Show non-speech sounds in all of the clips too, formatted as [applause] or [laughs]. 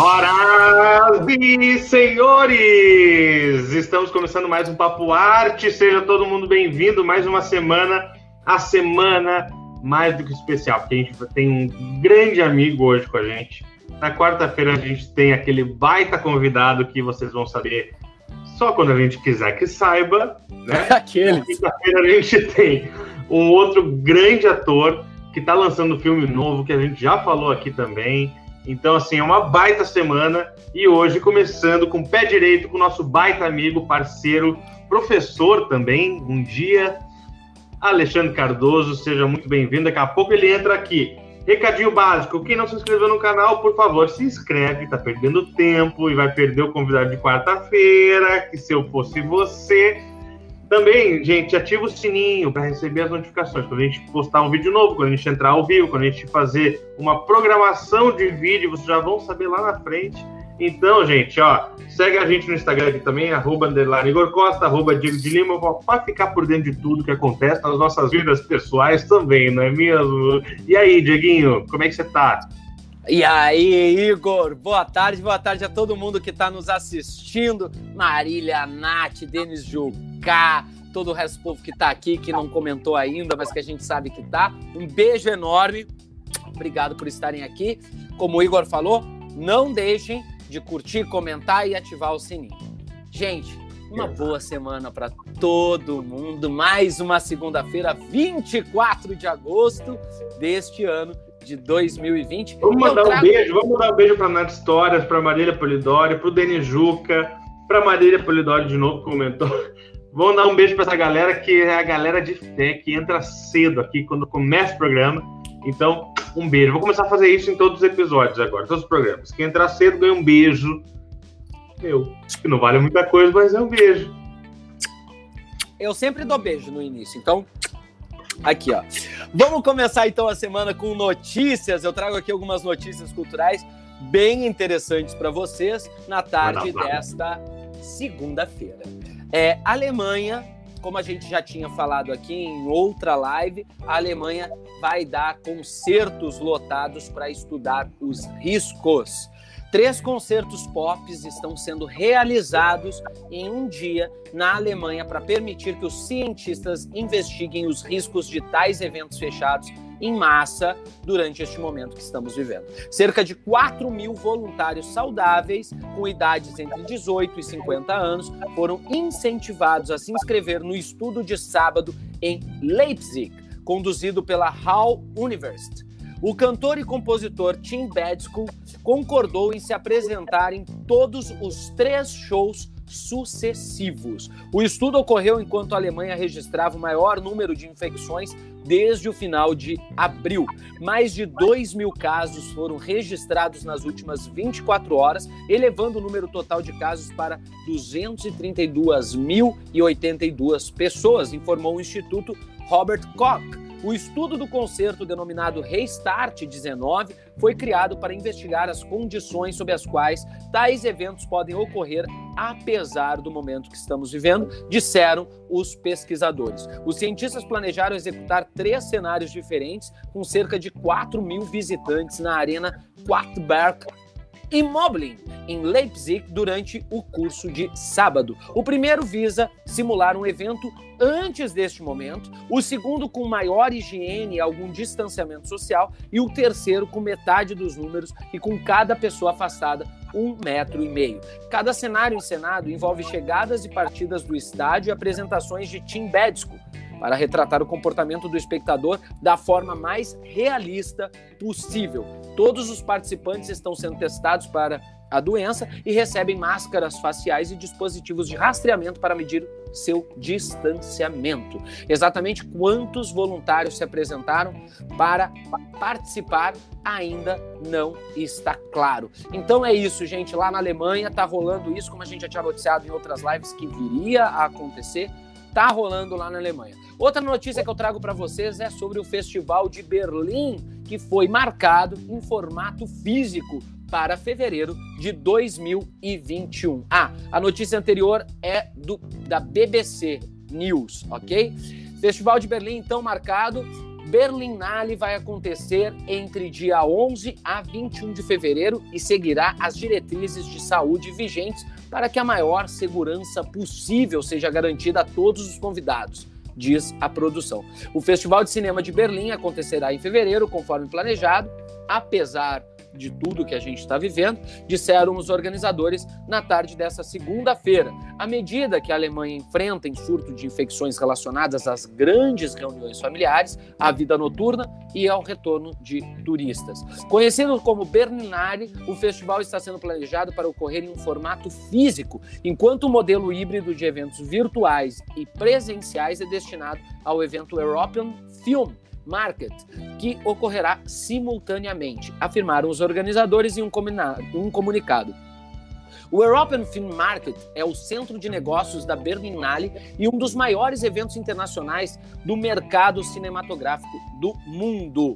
Senhoras e senhores, estamos começando mais um Papo Arte. Seja todo mundo bem-vindo. Mais uma semana, a semana mais do que especial, porque a gente tem um grande amigo hoje com a gente. Na quarta-feira a gente tem aquele baita convidado que vocês vão saber só quando a gente quiser que saiba. Né? [laughs] Aquele. Na quinta-feira a gente tem um outro grande ator que está lançando um filme novo que a gente já falou aqui também. Então, assim, é uma baita semana. E hoje, começando com o pé direito, com o nosso baita amigo, parceiro, professor também, um dia, Alexandre Cardoso. Seja muito bem-vindo. Daqui a pouco ele entra aqui. Recadinho básico: quem não se inscreveu no canal, por favor, se inscreve, tá perdendo tempo e vai perder o convidado de quarta-feira. Que se eu fosse você. Também, gente, ativa o sininho para receber as notificações. Quando a gente postar um vídeo novo, quando a gente entrar ao vivo, quando a gente fazer uma programação de vídeo, vocês já vão saber lá na frente. Então, gente, ó, segue a gente no Instagram aqui também, arroba Igor Costa, arroba Diego de Lima, para ficar por dentro de tudo que acontece nas nossas vidas pessoais também, não é mesmo? E aí, Dieguinho, como é que você tá? E aí, Igor, boa tarde, boa tarde a todo mundo que está nos assistindo. Marília, Nath, Denis Jucá, todo o resto do povo que está aqui, que não comentou ainda, mas que a gente sabe que tá. Um beijo enorme. Obrigado por estarem aqui. Como o Igor falou, não deixem de curtir, comentar e ativar o sininho. Gente, uma boa semana para todo mundo. Mais uma segunda-feira, 24 de agosto deste ano de 2020. Vamos mandar trago... um beijo, vamos mandar um beijo para Nath Histórias, para Marília Polidori, para o Denis Juca, para Marília Polidori de novo comentou. [laughs] Vamos dar um beijo para essa galera que é a galera de fé que entra cedo aqui quando começa o programa. Então, um beijo. Vou começar a fazer isso em todos os episódios agora, todos os programas. Quem entrar cedo ganha um beijo. Meu, que não vale muita coisa, mas é um beijo. Eu sempre dou beijo no início, então Aqui, ó. Vamos começar então a semana com notícias. Eu trago aqui algumas notícias culturais bem interessantes para vocês na tarde desta segunda-feira. É, Alemanha, como a gente já tinha falado aqui em outra live, a Alemanha vai dar concertos lotados para estudar os riscos. Três concertos pop estão sendo realizados em um dia na Alemanha para permitir que os cientistas investiguem os riscos de tais eventos fechados em massa durante este momento que estamos vivendo. Cerca de 4 mil voluntários saudáveis, com idades entre 18 e 50 anos, foram incentivados a se inscrever no estudo de sábado em Leipzig, conduzido pela Hall University. O cantor e compositor Tim Badsko concordou em se apresentar em todos os três shows sucessivos. O estudo ocorreu enquanto a Alemanha registrava o maior número de infecções desde o final de abril. Mais de 2 mil casos foram registrados nas últimas 24 horas, elevando o número total de casos para 232.082 pessoas, informou o Instituto Robert Koch o estudo do concerto denominado Restart 19 foi criado para investigar as condições sob as quais tais eventos podem ocorrer apesar do momento que estamos vivendo, disseram os pesquisadores. Os cientistas planejaram executar três cenários diferentes com cerca de 4 mil visitantes na Arena Quartberg Immobilien, em Leipzig, durante o curso de sábado. O primeiro visa simular um evento antes deste momento, o segundo com maior higiene e algum distanciamento social, e o terceiro com metade dos números e com cada pessoa afastada um metro e meio. Cada cenário encenado envolve chegadas e partidas do estádio e apresentações de Tim Bedsko, para retratar o comportamento do espectador da forma mais realista possível. Todos os participantes estão sendo testados para a doença e recebem máscaras faciais e dispositivos de rastreamento para medir seu distanciamento. Exatamente quantos voluntários se apresentaram para participar ainda não está claro. Então é isso, gente. Lá na Alemanha está rolando isso, como a gente já tinha noticiado em outras lives que viria a acontecer. Tá rolando lá na Alemanha. Outra notícia que eu trago para vocês é sobre o Festival de Berlim, que foi marcado em formato físico para fevereiro de 2021. Ah, a notícia anterior é do, da BBC News, ok? Festival de Berlim, então, marcado Berlinale vai acontecer entre dia 11 a 21 de fevereiro e seguirá as diretrizes de saúde vigentes para que a maior segurança possível seja garantida a todos os convidados, diz a produção. O Festival de Cinema de Berlim acontecerá em fevereiro, conforme planejado, apesar de tudo que a gente está vivendo, disseram os organizadores na tarde dessa segunda-feira. À medida que a Alemanha enfrenta em surto de infecções relacionadas às grandes reuniões familiares, à vida noturna e ao retorno de turistas. Conhecido como Berninari, o festival está sendo planejado para ocorrer em um formato físico, enquanto o modelo híbrido de eventos virtuais e presenciais é destinado ao evento European Film Market, que ocorrerá simultaneamente, afirmaram os organizadores em um, um comunicado. O European Film Market é o centro de negócios da Berlinale e um dos maiores eventos internacionais do mercado cinematográfico do mundo.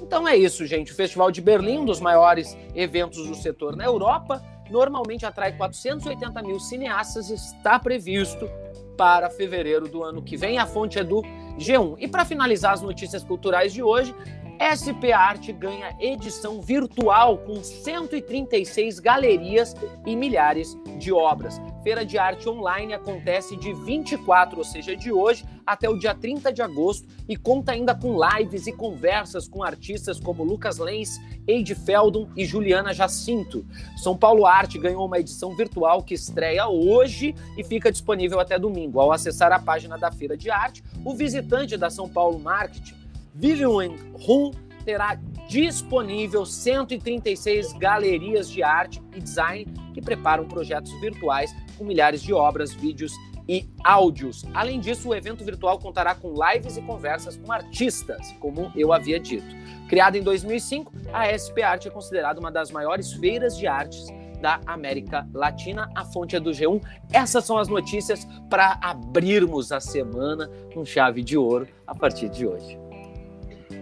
Então é isso, gente. O Festival de Berlim, um dos maiores eventos do setor na Europa, normalmente atrai 480 mil cineastas e está previsto para fevereiro do ano que vem. A fonte é do G1. E para finalizar as notícias culturais de hoje, SP Arte ganha edição virtual com 136 galerias e milhares de obras. Feira de Arte Online acontece de 24, ou seja, de hoje, até o dia 30 de agosto e conta ainda com lives e conversas com artistas como Lucas Lenz, Eide Feldon e Juliana Jacinto. São Paulo Arte ganhou uma edição virtual que estreia hoje e fica disponível até domingo. Ao acessar a página da Feira de Arte, o visitante da São Paulo Marketing Vivian Hu terá disponível 136 galerias de arte e design que preparam projetos virtuais com milhares de obras, vídeos e áudios. Além disso, o evento virtual contará com lives e conversas com artistas, como eu havia dito. Criada em 2005, a SP Arte é considerada uma das maiores feiras de artes da América Latina. A fonte é do G1. Essas são as notícias para abrirmos a semana com chave de ouro a partir de hoje.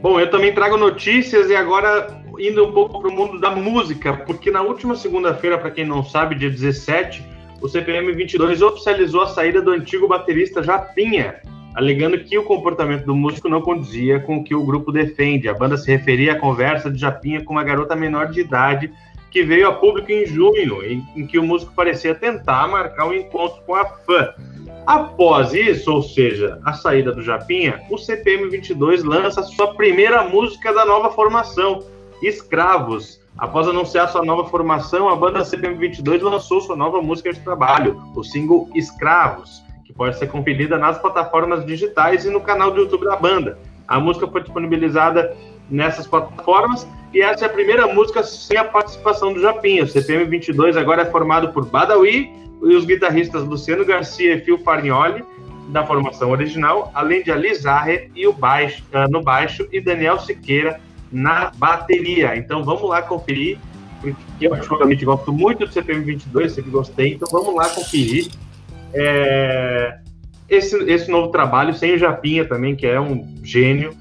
Bom, eu também trago notícias e agora indo um pouco para o mundo da música, porque na última segunda-feira, para quem não sabe, dia 17, o CPM 22 oficializou a saída do antigo baterista Japinha, alegando que o comportamento do músico não condizia com o que o grupo defende. A banda se referia à conversa de Japinha com uma garota menor de idade que veio a público em junho, em, em que o músico parecia tentar marcar um encontro com a fã. Após isso, ou seja, a saída do Japinha, o CPM 22 lança sua primeira música da nova formação, Escravos. Após anunciar sua nova formação, a banda CPM 22 lançou sua nova música de trabalho, o single Escravos, que pode ser conferida nas plataformas digitais e no canal do YouTube da banda. A música foi disponibilizada nessas plataformas e essa é a primeira música sem a participação do Japinha. O CPM 22 agora é formado por Badawi, e os guitarristas Luciano Garcia e Phil Farnioli, da formação original, além de Alizarre e o baixo, uh, no baixo e Daniel Siqueira na bateria. Então vamos lá conferir, porque eu particularmente gosto muito do CPM 22, sempre gostei, então vamos lá conferir é, esse, esse novo trabalho, sem o Japinha também, que é um gênio,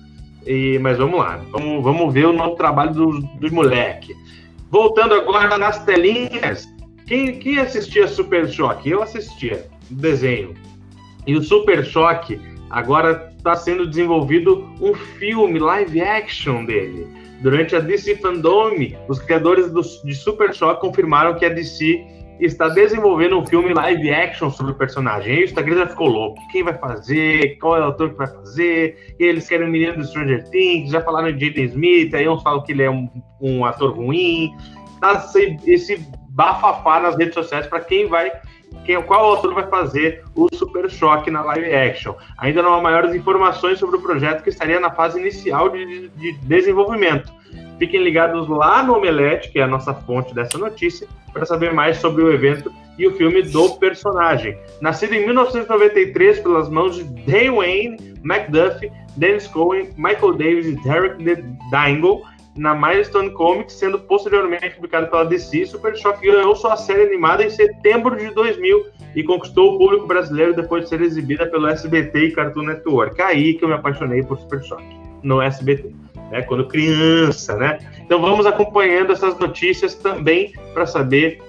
e, mas vamos lá, vamos, vamos ver o novo trabalho dos do moleque. Voltando agora nas telinhas, quem, quem assistia Super Choque? Eu assistia desenho. E o Super Choque agora está sendo desenvolvido um filme live action dele. Durante a DC Fandom, os criadores do, de Super Choque confirmaram que a DC está desenvolvendo um filme live action sobre o personagem. E o Instagram já ficou louco. Quem vai fazer? Qual é o ator que vai fazer? E eles querem o menino do Stranger Things. Já falaram de Jaden Smith. Aí uns falam que ele é um, um ator ruim. Tá esse bafafá nas redes sociais para quem vai, quem, qual autor vai fazer o Super Choque na live action. Ainda não há maiores informações sobre o projeto que estaria na fase inicial de, de desenvolvimento. Fiquem ligados lá no Omelete, que é a nossa fonte dessa notícia, para saber mais sobre o evento e o filme do personagem. Nascido em 1993 pelas mãos de Dwayne McDuffie, Dennis Cohen, Michael Davis e Derek Dingle, na Milestone Comics, sendo posteriormente publicado pela DC. Super Shock ganhou sua série animada em setembro de 2000 e conquistou o público brasileiro depois de ser exibida pelo SBT e Cartoon Network. Aí que eu me apaixonei por Super Shock, no SBT, né? Quando criança, né? Então vamos acompanhando essas notícias também para saber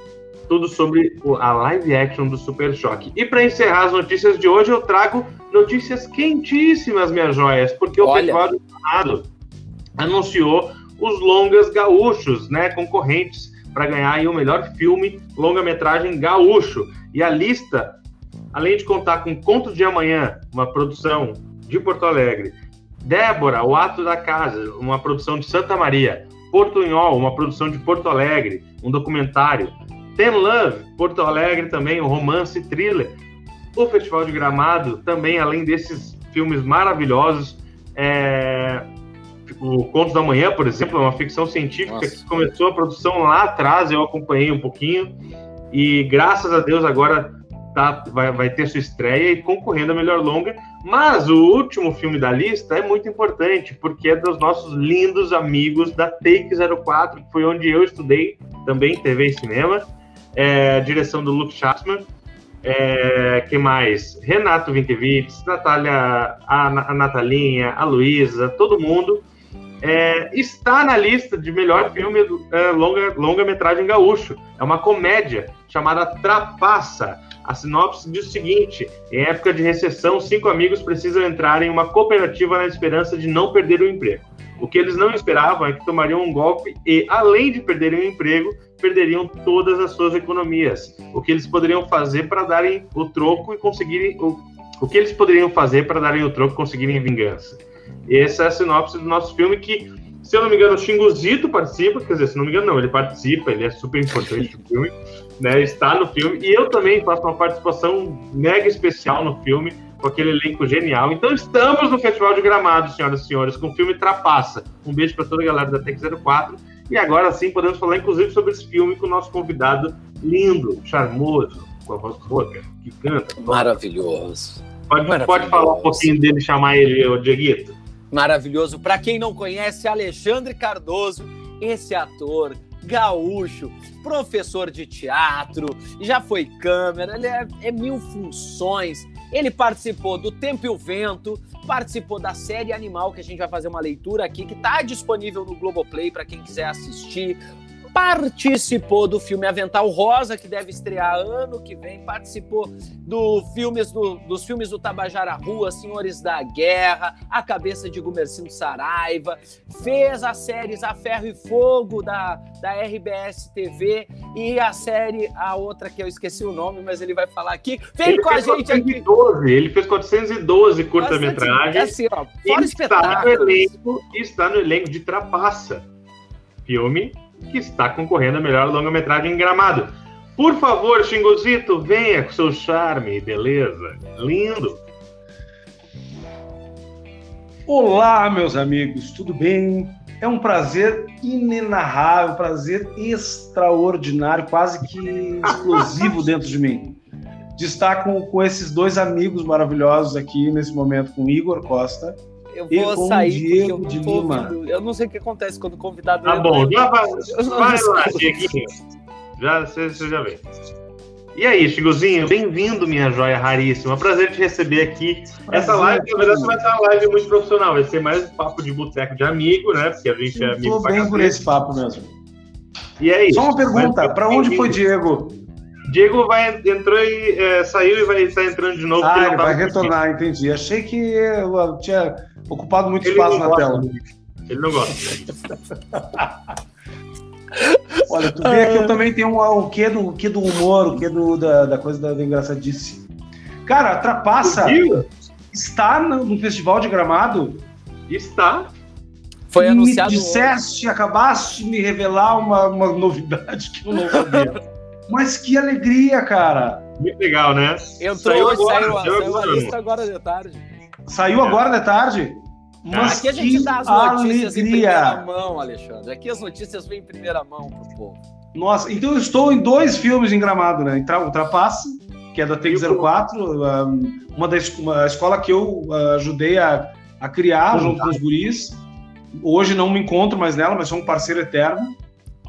tudo sobre a live action do Super Choque. E para encerrar as notícias de hoje, eu trago notícias quentíssimas, minhas joias, porque o Festival do anunciou os longas gaúchos, né, concorrentes para ganhar aí o melhor filme longa-metragem gaúcho. E a lista, além de contar com Conto de Amanhã, uma produção de Porto Alegre, Débora, O Ato da Casa, uma produção de Santa Maria, Portunhol, uma produção de Porto Alegre, um documentário, Ten Love, Porto Alegre também, um romance thriller. O Festival de Gramado também, além desses filmes maravilhosos, é, o Contos da Manhã, por exemplo, é uma ficção científica Nossa. que começou a produção lá atrás, eu acompanhei um pouquinho, e graças a Deus agora tá, vai, vai ter sua estreia e concorrendo a melhor longa. Mas o último filme da lista é muito importante, porque é dos nossos lindos amigos da Take 04, que foi onde eu estudei também TV e cinema, é, direção do Luke Schatzman. É, que mais? Renato Vinkiewicz, Natália, a, a Natalinha, a Luísa, todo mundo é, está na lista de melhor filme é, longa, longa-metragem gaúcho. É uma comédia chamada Trapaça. A sinopse diz o seguinte: em época de recessão, cinco amigos precisam entrar em uma cooperativa na esperança de não perder o emprego. O que eles não esperavam é que tomariam um golpe e, além de perderem o emprego, perderiam todas as suas economias. O que eles poderiam fazer para darem o troco e conseguirem. O, o que eles poderiam fazer para darem o troco e conseguirem vingança? Essa é a sinopse do nosso filme que, se eu não me engano, o Xingozito participa, quer dizer, se não me engano, não, ele participa, ele é super importante no filme, né? Está no filme, e eu também faço uma participação mega especial no filme, com aquele elenco genial. Então estamos no Festival de Gramado, senhoras e senhores, com o filme Trapaça. Um beijo para toda a galera da Tech 04. E agora sim podemos falar, inclusive, sobre esse filme com o nosso convidado lindo, charmoso, com a voz rouca, que canta. Maravilhoso. Pode, Maravilhoso. pode falar um pouquinho dele, chamar ele, o Dieguito? Maravilhoso. Para quem não conhece, Alexandre Cardoso, esse ator gaúcho, professor de teatro, já foi câmera, ele é, é, mil funções. Ele participou do Tempo e o Vento, participou da série Animal, que a gente vai fazer uma leitura aqui, que está disponível no Globoplay para quem quiser assistir participou do filme Avental Rosa, que deve estrear ano que vem, participou do filmes do, dos filmes do Tabajara Rua, Senhores da Guerra, A Cabeça de Gumercindo Saraiva, fez as séries A Ferro e Fogo da, da RBS TV e a série, a outra que eu esqueci o nome, mas ele vai falar aqui. Vem ele com a gente 412, aqui. Ele fez 412 curta-metragens. Assim, ó, fora está no elenco, está no elenco de Trapaça. Filme que está concorrendo a melhor longa-metragem em Gramado. Por favor, Xingozito, venha com seu charme, beleza? Lindo. Olá, meus amigos, tudo bem? É um prazer inenarrável, um prazer extraordinário, quase que explosivo [laughs] dentro de mim. De estar com, com esses dois amigos maravilhosos aqui nesse momento, com Igor Costa eu vou sair Diego porque eu não tô ouvindo. Eu não sei o que acontece quando o convidado. Tá bom, já vai, vai lá, Dieguinho. Já, você, você já vê. E aí, Chigozinho, bem-vindo, minha joia raríssima. Prazer te receber aqui. Prazer, Essa live, na verdade, vai ser uma live muito profissional. Vai ser mais um papo de boteco de amigo, né? Porque a gente é amigo. Tô bem por esse papo mesmo. E é isso. Só uma pergunta: para onde foi Diego? Diego vai, entrou e é, saiu e vai estar entrando de novo. Ah, ele vai retornar, entendi. Achei que eu tinha ocupado muito ele espaço na tela. Ele não gosta. [laughs] Olha, tu vê que eu também tenho um, o quê do, o quê do humor, o quê do, da, da coisa da, da engraçadice. Cara, Trapaça está no, no, Festival de Gramado? Está. Foi e anunciado. Me disseste, acabaste de me revelar uma, uma novidade que eu não sabia. [laughs] Mas que alegria, cara! Muito legal, né? Entrou, saiu, agora, saiu, saiu, saiu a lista agora de tarde. Saiu agora de tarde? Mas Aqui a gente dá as notícias alegria. em primeira mão, Alexandre. Aqui as notícias vêm em primeira mão pro povo. Nossa, então eu estou em dois filmes em Gramado, né? O Trapace, que é da TIC04, uma da uma escola que eu ah, ajudei a, a criar junto com os guris. Hoje não me encontro mais nela, mas sou um parceiro eterno.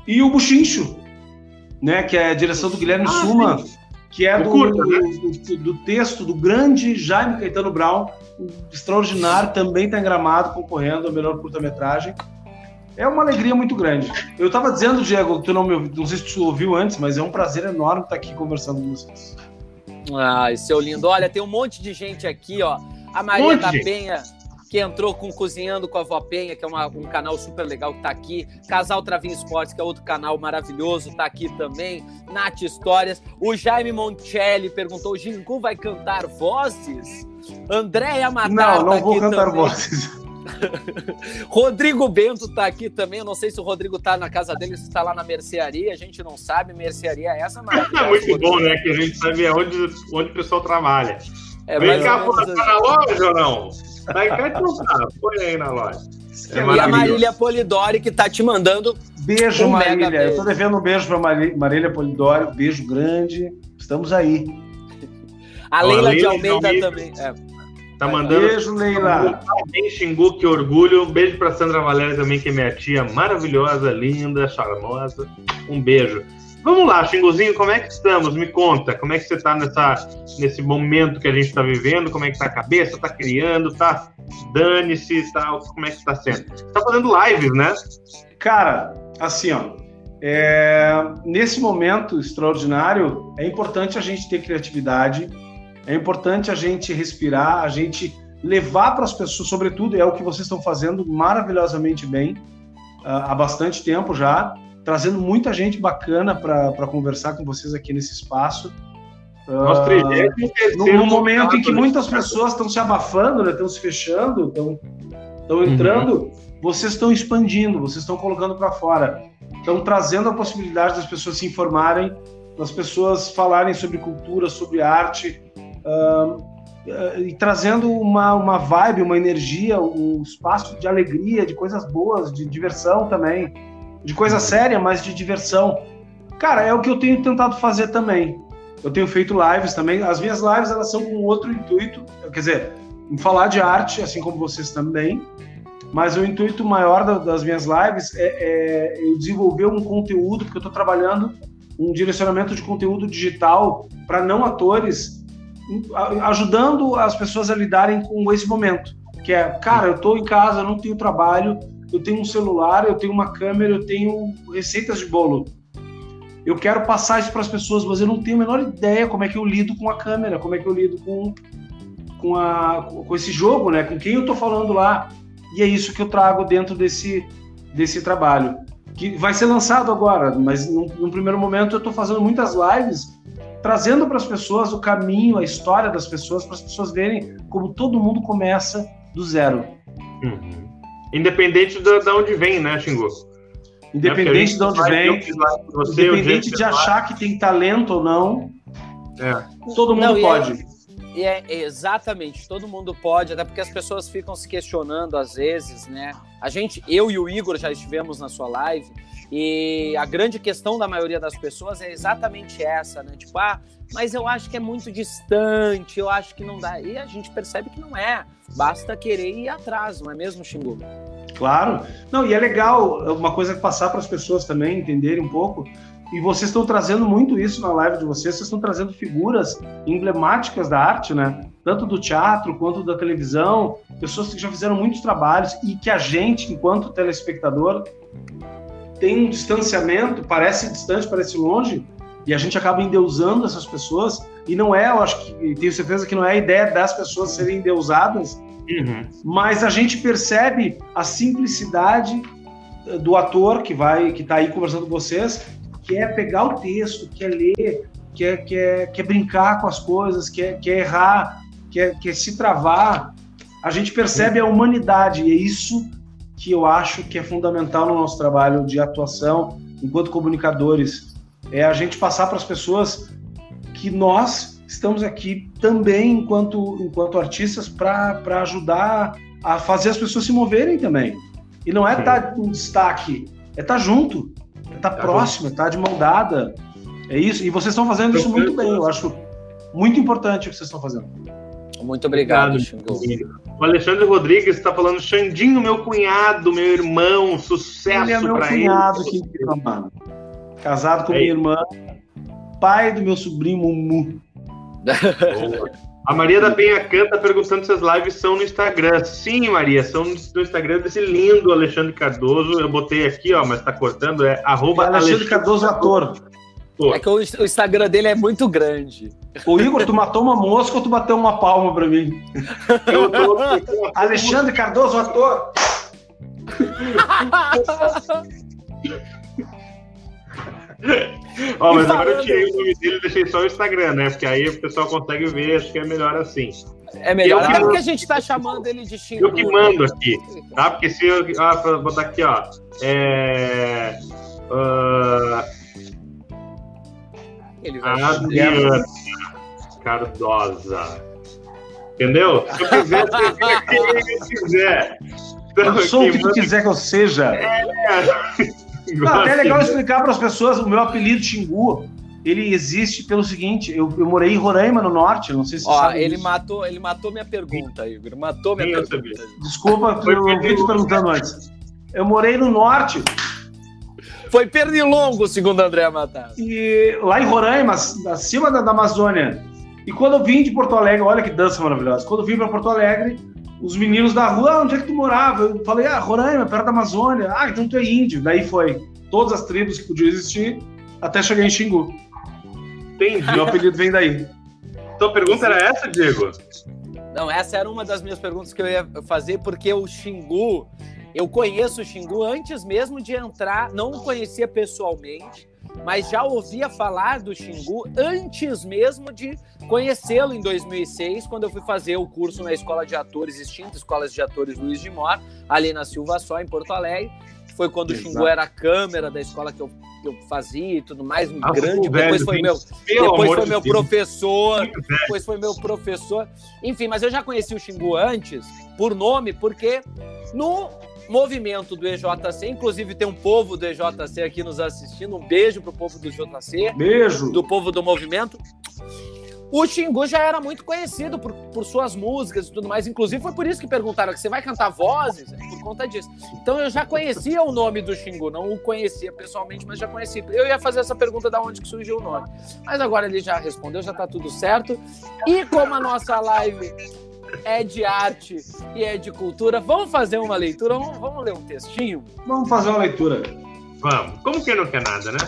E o Buchincho, né? Que é a direção do Guilherme ah, Suma. Sim que é do, curta, né? do, do, texto do grande Jaime Caetano Brown, extraordinário, também está em Gramado, concorrendo ao melhor curta-metragem. é uma alegria muito grande. Eu estava dizendo, Diego, tu não me ouviu, não sei se tu ouviu antes, mas é um prazer enorme estar aqui conversando com vocês. Ai, seu lindo. Olha, tem um monte de gente aqui, ó. A Maria da Penha, que entrou com Cozinhando com a Vó Penha, que é uma, um canal super legal que tá aqui. Casal Travim Esportes, que é outro canal maravilhoso, tá aqui também. Nath Histórias. O Jaime Moncelli perguntou: Gingu vai cantar vozes? Andréia Matar Não, não tá vou cantar também. vozes. [laughs] Rodrigo Bento tá aqui também. Eu não sei se o Rodrigo tá na casa dele, se tá lá na mercearia. A gente não sabe. Mercearia é essa, [laughs] É muito bom, né? Que a gente sabe onde, onde o pessoal trabalha. É, Vem cá, pô, menos tá na loja ou não? Vai cá e não tá. Põe aí na loja. É E a maravilhoso. Marília Polidori, que tá te mandando. Beijo, Um Marília. Eu beijo. tô devendo um beijo para Marília Polidori. Beijo grande. Estamos aí. A Ó, Leila de Leila Almeida de também. É. Tá mandando. Beijo, Leila. Bem, Xingu, que orgulho. Um beijo pra Sandra Valéria também, que é minha tia maravilhosa, linda, charmosa. Um beijo. Vamos lá, Xinguzinho, como é que estamos? Me conta, como é que você tá nessa, nesse momento que a gente tá vivendo? Como é que tá a cabeça? Tá criando? Tá dane-se? Tá, como é que tá sendo? Você tá fazendo lives, né? Cara, assim, ó. é, nesse momento extraordinário, é importante a gente ter criatividade, é importante a gente respirar, a gente levar para as pessoas, sobretudo, é o que vocês estão fazendo maravilhosamente bem ah, há bastante tempo já, trazendo muita gente bacana para conversar com vocês aqui nesse espaço. Ah, no, terceiro no momento em que contato, muitas né? pessoas estão se abafando, né, estão se fechando, estão estão entrando, vocês estão expandindo, vocês estão colocando para fora, estão trazendo a possibilidade das pessoas se informarem, das pessoas falarem sobre cultura, sobre arte, ah, ah, e trazendo uma, uma vibe, uma energia, um espaço de alegria, de coisas boas, de diversão também, de coisa séria, mas de diversão. Cara, é o que eu tenho tentado fazer também. Eu tenho feito lives também. As minhas lives elas são com outro intuito, quer dizer, falar de arte, assim como vocês também. Mas o intuito maior da- das minhas lives é, é eu desenvolver um conteúdo, porque eu estou trabalhando um direcionamento de conteúdo digital para não atores, ajudando as pessoas a lidarem com esse momento. Que é, cara, eu estou em casa, eu não tenho trabalho, eu tenho um celular, eu tenho uma câmera, eu tenho receitas de bolo. Eu quero passar isso para as pessoas, mas eu não tenho a menor ideia como é que eu lido com a câmera, como é que eu lido com, com, a, com esse jogo, né? Com quem eu estou falando lá. E é isso que eu trago dentro desse, desse trabalho. Que vai ser lançado agora, mas num, primeiro momento eu estou fazendo muitas lives trazendo para as pessoas o caminho, a história das pessoas, para as pessoas verem como todo mundo começa do zero. Uhum. Independente da de onde vem, né, Xingu? Independente de onde vem, você, independente de achar que tem talento ou não, É. todo mundo Não, e é- pode. E é, exatamente, todo mundo pode, até porque as pessoas ficam se questionando às vezes, né? A gente, eu e o Igor já estivemos na sua live e a grande questão da maioria das pessoas é exatamente essa, né? Tipo, ah, mas eu acho que é muito distante, eu acho que não dá. E a gente percebe que não é. Basta querer ir atrás, não é mesmo, Xingu? Claro. Não, e é legal uma coisa que passar para as pessoas também entenderem um pouco. E vocês estão trazendo muito isso na live de vocês, vocês estão trazendo figuras emblemáticas da arte, né? Tanto do teatro quanto da televisão, pessoas que já fizeram muitos trabalhos e que a gente, enquanto telespectador, tem um distanciamento, parece distante, parece longe, e a gente acaba endeusando essas pessoas. E não é, eu acho que, tenho certeza que não é a ideia das pessoas serem endeusadas, Uhum. mas a gente percebe a simplicidade eh, do ator que vai que está aí conversando com vocês, que é pegar o texto, quer ler, quer, quer, quer brincar com as coisas, quer, quer errar, quer, quer se travar. A gente percebe a humanidade e é isso que eu acho que é fundamental no nosso trabalho de atuação enquanto comunicadores. É a gente passar para as pessoas que nós estamos aqui também enquanto, enquanto artistas para ajudar a fazer as pessoas se moverem também. E não é estar em destaque, é estar junto, é estar Tá próximo, é estar de mão dada. É isso. E vocês estão fazendo isso muito bem. Eu acho muito importante o que vocês estão fazendo. Muito obrigado, Obrigado, Xingu. O Alexandre Rodrigues está falando, Xandinho, meu cunhado, meu irmão, sucesso Ele é meu para cunhado, ele. que incrível, mano. Casado com Aí. minha irmã, pai do meu sobrinho Mumu. A Maria da Penha Canta perguntando se as lives são no Instagram. Sim, Maria, são no Instagram desse lindo Alexandre Cardoso. Eu botei aqui, ó, mas tá cortando, é arroba Alexandre, Alexandre Cardoso Ator. É que o, Instagram dele é muito grande. Ô Igor, tu matou uma mosca ou tu bateu uma palma pra mim? Eu tô... Alexandre Cardoso Ator. [laughs] Ó, mas agora eu tirei o nome dele e deixei só o Instagram, né? Porque aí o pessoal consegue ver, acho que é melhor assim. É melhor, até porque a gente tá chamando ele de Xingu. Eu que mando aqui, tá? Porque se eu. Ah, pra botar aqui, ó. É. Uh, ele vai Adriana Cardosa. Entendeu? Se eu quiser, quem eu quiser. Então, eu sou o que tu quiser que eu seja. É. Não, até é legal explicar para as pessoas o meu apelido Xingu. Ele existe pelo seguinte, eu, eu morei em Roraima, no norte, não sei se você Ó, sabe ele matou, ele matou minha pergunta, Igor. Matou minha Sim, pergunta. Desculpa, eu ouvi te perguntando antes. Eu morei no norte. Foi pernilongo, segundo André Matar. E lá em Roraima, acima da, da Amazônia. E quando eu vim de Porto Alegre, olha que dança maravilhosa. Quando eu vim para Porto Alegre, os meninos da rua, ah, onde é que tu morava? Eu falei, ah, Roraima, perto da Amazônia. Ah, então tu é índio. Daí foi todas as tribos que podiam existir, até chegar em Xingu. Entendi. Meu apelido vem daí. Então a pergunta era essa, Diego? Não, essa era uma das minhas perguntas que eu ia fazer, porque o Xingu, eu conheço o Xingu antes mesmo de entrar, não o conhecia pessoalmente, mas já ouvia falar do Xingu antes mesmo de conhecê-lo em 2006, quando eu fui fazer o curso na Escola de Atores Extinta, Escola de Atores Luiz de Mor, ali na Silva Só, em Porto Alegre. Foi quando Exato. o Xingu era a câmera da escola que eu, que eu fazia e tudo mais, um grande. Depois foi meu, depois foi meu professor, depois foi meu professor. Enfim, mas eu já conheci o Xingu antes, por nome, porque no movimento do EJC, inclusive tem um povo do EJC aqui nos assistindo. Um beijo pro povo do EJC. Beijo. Do povo do movimento. O Xingu já era muito conhecido por, por suas músicas e tudo mais. Inclusive, foi por isso que perguntaram que você vai cantar vozes? É por conta disso. Então, eu já conhecia o nome do Xingu. Não o conhecia pessoalmente, mas já conhecia. Eu ia fazer essa pergunta da onde que surgiu o nome. Mas agora ele já respondeu, já tá tudo certo. E como a nossa live é de arte e é de cultura. Vamos fazer uma leitura? Vamos, vamos ler um textinho? Vamos fazer uma leitura. Vamos. Como quem não quer nada, né?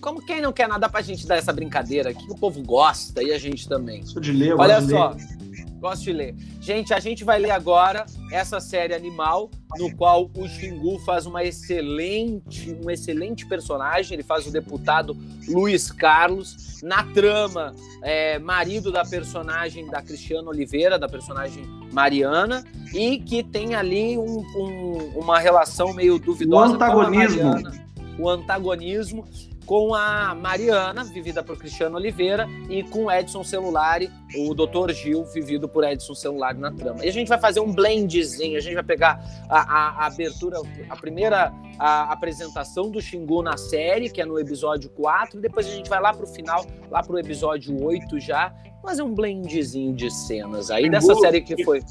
Como quem não quer nada pra gente dar essa brincadeira aqui, que o povo gosta e a gente também. Sou de ler, Olha só. Ler. Gosto de ler. Gente, a gente vai ler agora essa série Animal, no qual o Xingu faz uma excelente, um excelente personagem. Ele faz o deputado Luiz Carlos. Na trama, é, marido da personagem da Cristiana Oliveira, da personagem Mariana, e que tem ali um, um, uma relação meio duvidosa. O antagonismo. Mariana, o antagonismo com a Mariana, vivida por Cristiano Oliveira, e com Edson Celulari, o Dr. Gil, vivido por Edson Celulari na trama. E a gente vai fazer um blendzinho, a gente vai pegar a, a, a abertura, a primeira a apresentação do Xingu na série, que é no episódio 4, e depois a gente vai lá pro final, lá pro episódio 8 já, fazer um blendzinho de cenas aí Xingu, dessa série que foi.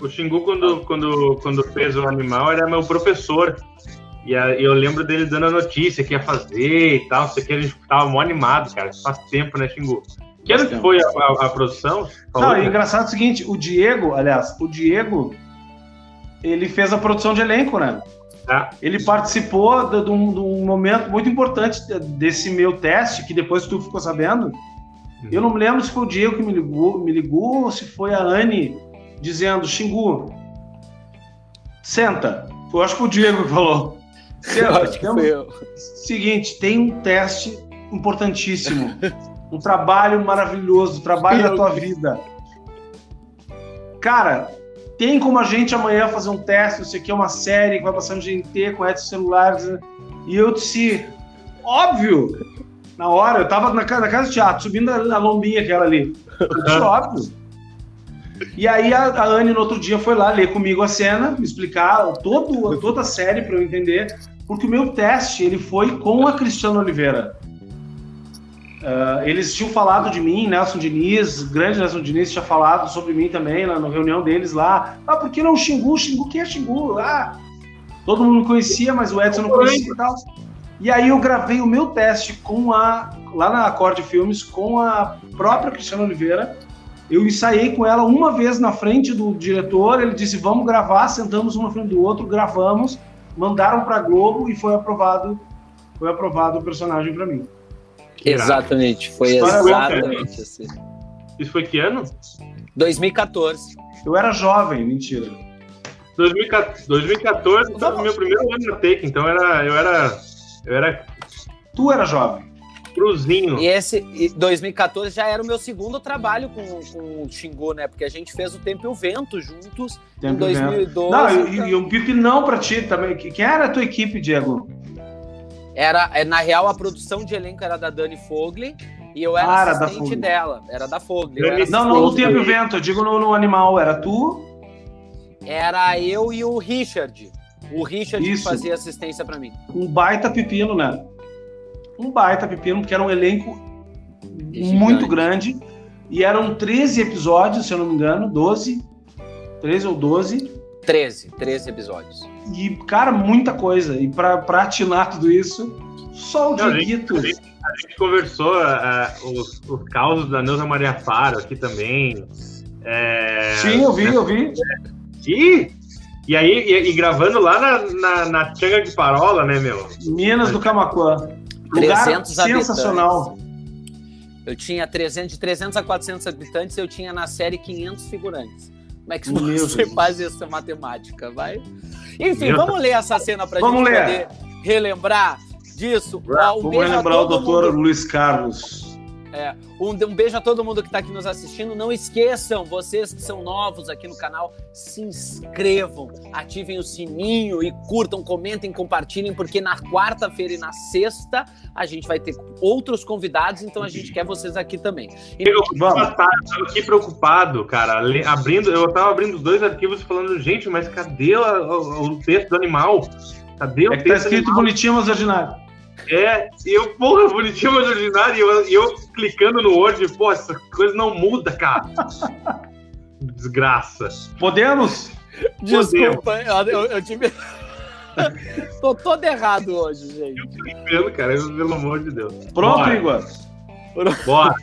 O Xingu, quando, quando, quando fez o animal, era meu professor. E eu lembro dele dando a notícia que ia fazer e tal, sei que a gente tava mó animado, cara. Faz tempo, né, Xingu? Que ano que foi a, a, a produção? Falou, Não, é engraçado o seguinte, o Diego, aliás, o Diego, ele fez a produção de elenco, né? É. Ele participou de, de, um, de, um, momento muito importante desse meu teste, que depois tu ficou sabendo. Uhum. Eu não me lembro se foi o Diego que me ligou, me ligou ou se foi a Anne dizendo, Xingu, senta. Eu acho que foi o Diego que falou. Eu acho que foi eu. Seguinte, tem um teste importantíssimo. um trabalho maravilhoso, um trabalho da tua vida. Cara, tem como a gente amanhã fazer um teste, isso aqui é uma série que vai passar no GNT com Edson Celulares. Né? E eu disse, óbvio, na hora, eu tava na, na casa do teatro, subindo a, a lombinha aquela ali. Eu disse, óbvio. E aí a, a Anne no outro dia foi lá ler comigo a cena, me explicar todo, toda a série para eu entender porque o meu teste ele foi com a Cristiano Oliveira. Uh, eles tinham falado de mim, Nelson Diniz, grande Nelson Diniz tinha falado sobre mim também na, na reunião deles lá. Ah, por que não Xingu? Xingu, quem é Xingu? Ah, todo mundo conhecia, mas o Edson não conhecia e tal. E aí eu gravei o meu teste com a lá na Acorde Filmes com a própria Cristiana Oliveira. Eu ensaiei com ela uma vez na frente do diretor, ele disse: "Vamos gravar", sentamos um na frente do outro, gravamos, mandaram para Globo e foi aprovado, foi aprovado o personagem para mim. Exatamente, foi exatamente assim. Isso foi que ano? 2014. Eu era jovem, mentira. 2014, 2014 foi o meu primeiro ano na Take, então era, eu era. Eu era. Tu era jovem. Cruzinho. E esse 2014 já era o meu segundo trabalho com, com o Xingu, né? Porque a gente fez o Tempo e o Vento juntos Tempo em 2012. Não, e, e um pipinão pra ti também. Quem era a tua equipe, Diego? Era, é, na real, a produção de elenco era da Dani Fogli e eu era Ah, era da assistente dela. Era da Fogli. era Não, não no tempo e o vento, eu digo no, no animal. Era tu? Era eu e o Richard. O Richard que Isso. fazia assistência pra mim. Um baita pepino, né? Um baita pepino, porque era um elenco Gigante. muito grande. E eram 13 episódios, se eu não me engano, 12. 13 ou 12. 13, 13 episódios. E, cara, muita coisa. E pra, pra atinar tudo isso, só o Dieguito. A gente conversou ah, os, os causos da Neuza Maria Faro aqui também. É, Sim, eu vi, eu vi. E, e aí, e, e gravando lá na, na, na Tchanga de Parola, né, meu? Minas do Camacuã. Lugar 300 sensacional. Eu tinha 300, de 300 a 400 habitantes, eu tinha na série 500 figurantes. Como é que você faz essa matemática, vai? Enfim, Meu vamos ler essa cena pra Vamos gente ler. poder relembrar disso. Ó, um Vamos beijo a lembrar o doutor mundo. Luiz Carlos. Um, um beijo a todo mundo que está aqui nos assistindo. Não esqueçam, vocês que são novos aqui no canal, se inscrevam, ativem o sininho e curtam, comentem, compartilhem, porque na quarta-feira e na sexta a gente vai ter outros convidados, então a gente quer vocês aqui também. E- Eu Vamos. tava aqui preocupado, cara, abrindo, eu tava abrindo os dois arquivos e falando, gente, mas cadê o, o- o texto do animal? Cadê o É que tá texto escrito animal? bonitinho, mas ordinário. É, e eu, porra, bonitinho, mas ordinário, e eu, eu clicando no Word, pô, essa coisa não muda, cara. [laughs] Desgraça. Podemos? Desculpa, eu, eu- eu tive. [laughs] Tô todo errado hoje, gente. Clicando, cara, pelo amor de Deus. Pronto. Igor? Bora.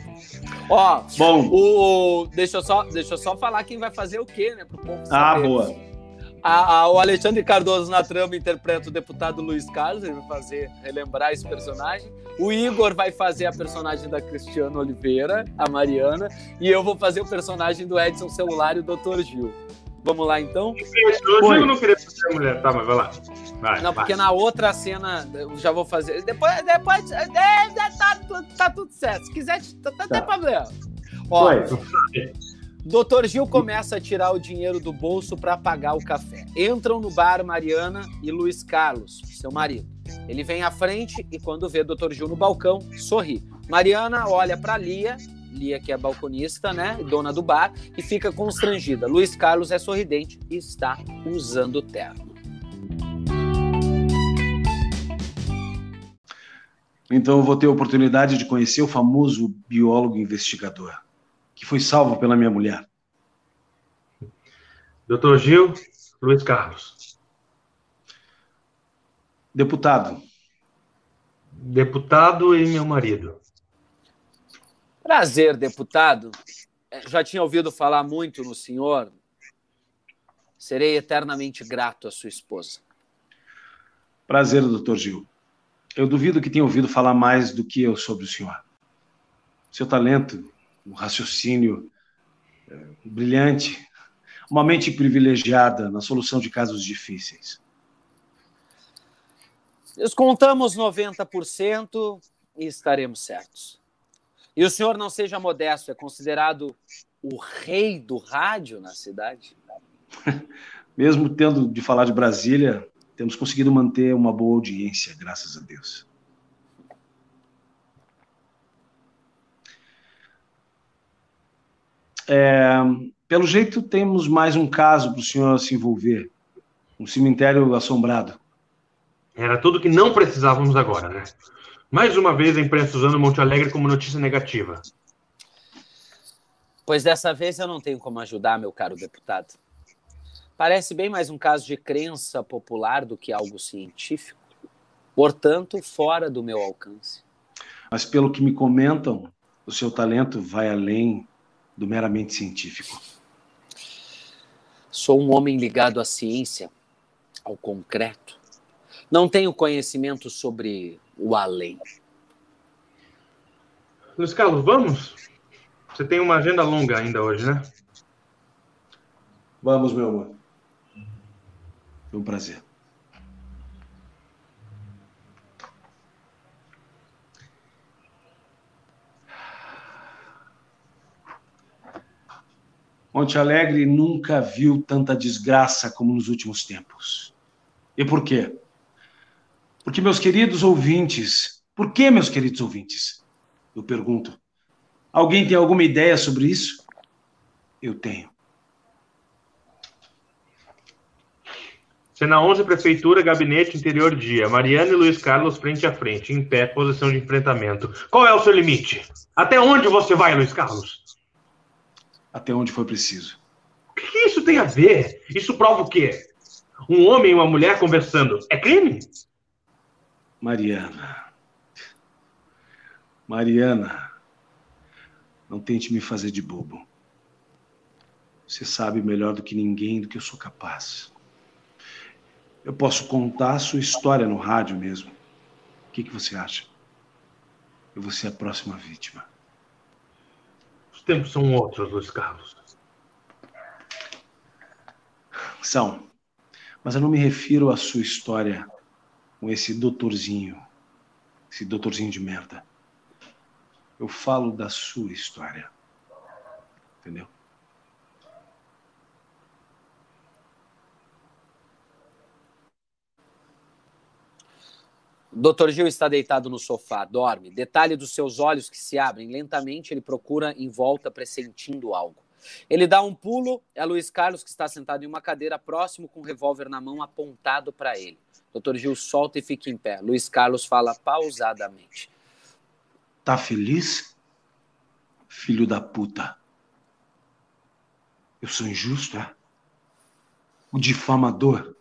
Ó, Bom. o, deixa, eu só, deixa eu só falar quem vai fazer o quê, né? Pro povo Ah, saber. boa. A- a- o Alexandre Cardoso na trama interpreta o deputado Luiz Carlos, ele vai fazer relembrar esse personagem. O Igor vai fazer a personagem da Cristiana Oliveira, a Mariana, e eu vou fazer o personagem do Edson Celular e o Dr. Gil. Vamos lá então? Eu Foi. digo não queria fazer a mulher. Tá, mas vai lá. Vai, Não, vai. porque na outra cena eu já vou fazer. Depois, depois é, é, tá, tá tudo certo. Se quiser, tá, não tem Tá. problema. Ó, Foi. Doutor Gil começa a tirar o dinheiro do bolso para pagar o café. Entram no bar Mariana e Luiz Carlos, seu marido. Ele vem à frente e quando vê Doutor Gil no balcão, sorri. Mariana olha para Lia, Lia que é balconista, né, dona do bar, e fica constrangida. Luiz Carlos é sorridente e está usando terno. Então eu vou ter a oportunidade de conhecer o famoso biólogo investigador, que foi salvo pela minha mulher. Doutor Gil, Luiz Carlos. Deputado, Deputado e meu marido. Prazer, deputado. Já tinha ouvido falar muito no senhor. Serei eternamente grato à sua esposa. prazer, doutor Gil. Eu duvido que tenha ouvido falar mais do que eu sobre o senhor. Seu talento, um raciocínio eh, brilhante, uma mente privilegiada na solução de casos difíceis. Descontamos 90% e estaremos certos. E o senhor não seja modesto, é considerado o rei do rádio na cidade? [laughs] Mesmo tendo de falar de Brasília, temos conseguido manter uma boa audiência, graças a Deus. É, pelo jeito, temos mais um caso para o senhor se envolver. Um cemitério assombrado. Era tudo que não precisávamos agora, né? Mais uma vez a imprensa usando Monte Alegre como notícia negativa. Pois dessa vez eu não tenho como ajudar, meu caro deputado. Parece bem mais um caso de crença popular do que algo científico. Portanto, fora do meu alcance. Mas pelo que me comentam, o seu talento vai além do meramente científico. Sou um homem ligado à ciência, ao concreto. Não tenho conhecimento sobre o além. Luiz Carlos, vamos? Você tem uma agenda longa ainda hoje, né? Vamos, meu amor. Foi um prazer. Monte Alegre nunca viu tanta desgraça como nos últimos tempos. E por quê? Porque, meus queridos ouvintes, por que, meus queridos ouvintes? Eu pergunto. Alguém tem alguma ideia sobre isso? Eu tenho. Cena 11, Prefeitura, Gabinete Interior Dia. Mariana e Luiz Carlos frente a frente, em pé, posição de enfrentamento. Qual é o seu limite? Até onde você vai, Luiz Carlos? Até onde for preciso. O que isso tem a ver? Isso prova o quê? Um homem e uma mulher conversando é crime? Mariana. Mariana. Não tente me fazer de bobo. Você sabe melhor do que ninguém do que eu sou capaz. Eu posso contar a sua história no rádio mesmo. O que, que você acha? Eu vou ser a próxima vítima. Os tempos são outros, Luiz Carlos. São. Mas eu não me refiro à sua história com esse doutorzinho, esse doutorzinho de merda. Eu falo da sua história. Entendeu? Dr. Gil está deitado no sofá, dorme. Detalhe dos seus olhos que se abrem. Lentamente ele procura em volta, pressentindo algo. Ele dá um pulo, é Luiz Carlos que está sentado em uma cadeira próximo com um revólver na mão apontado para ele. Dr. Gil solta e fica em pé. Luiz Carlos fala pausadamente. Tá feliz? Filho da puta. Eu sou injusto, é? O difamador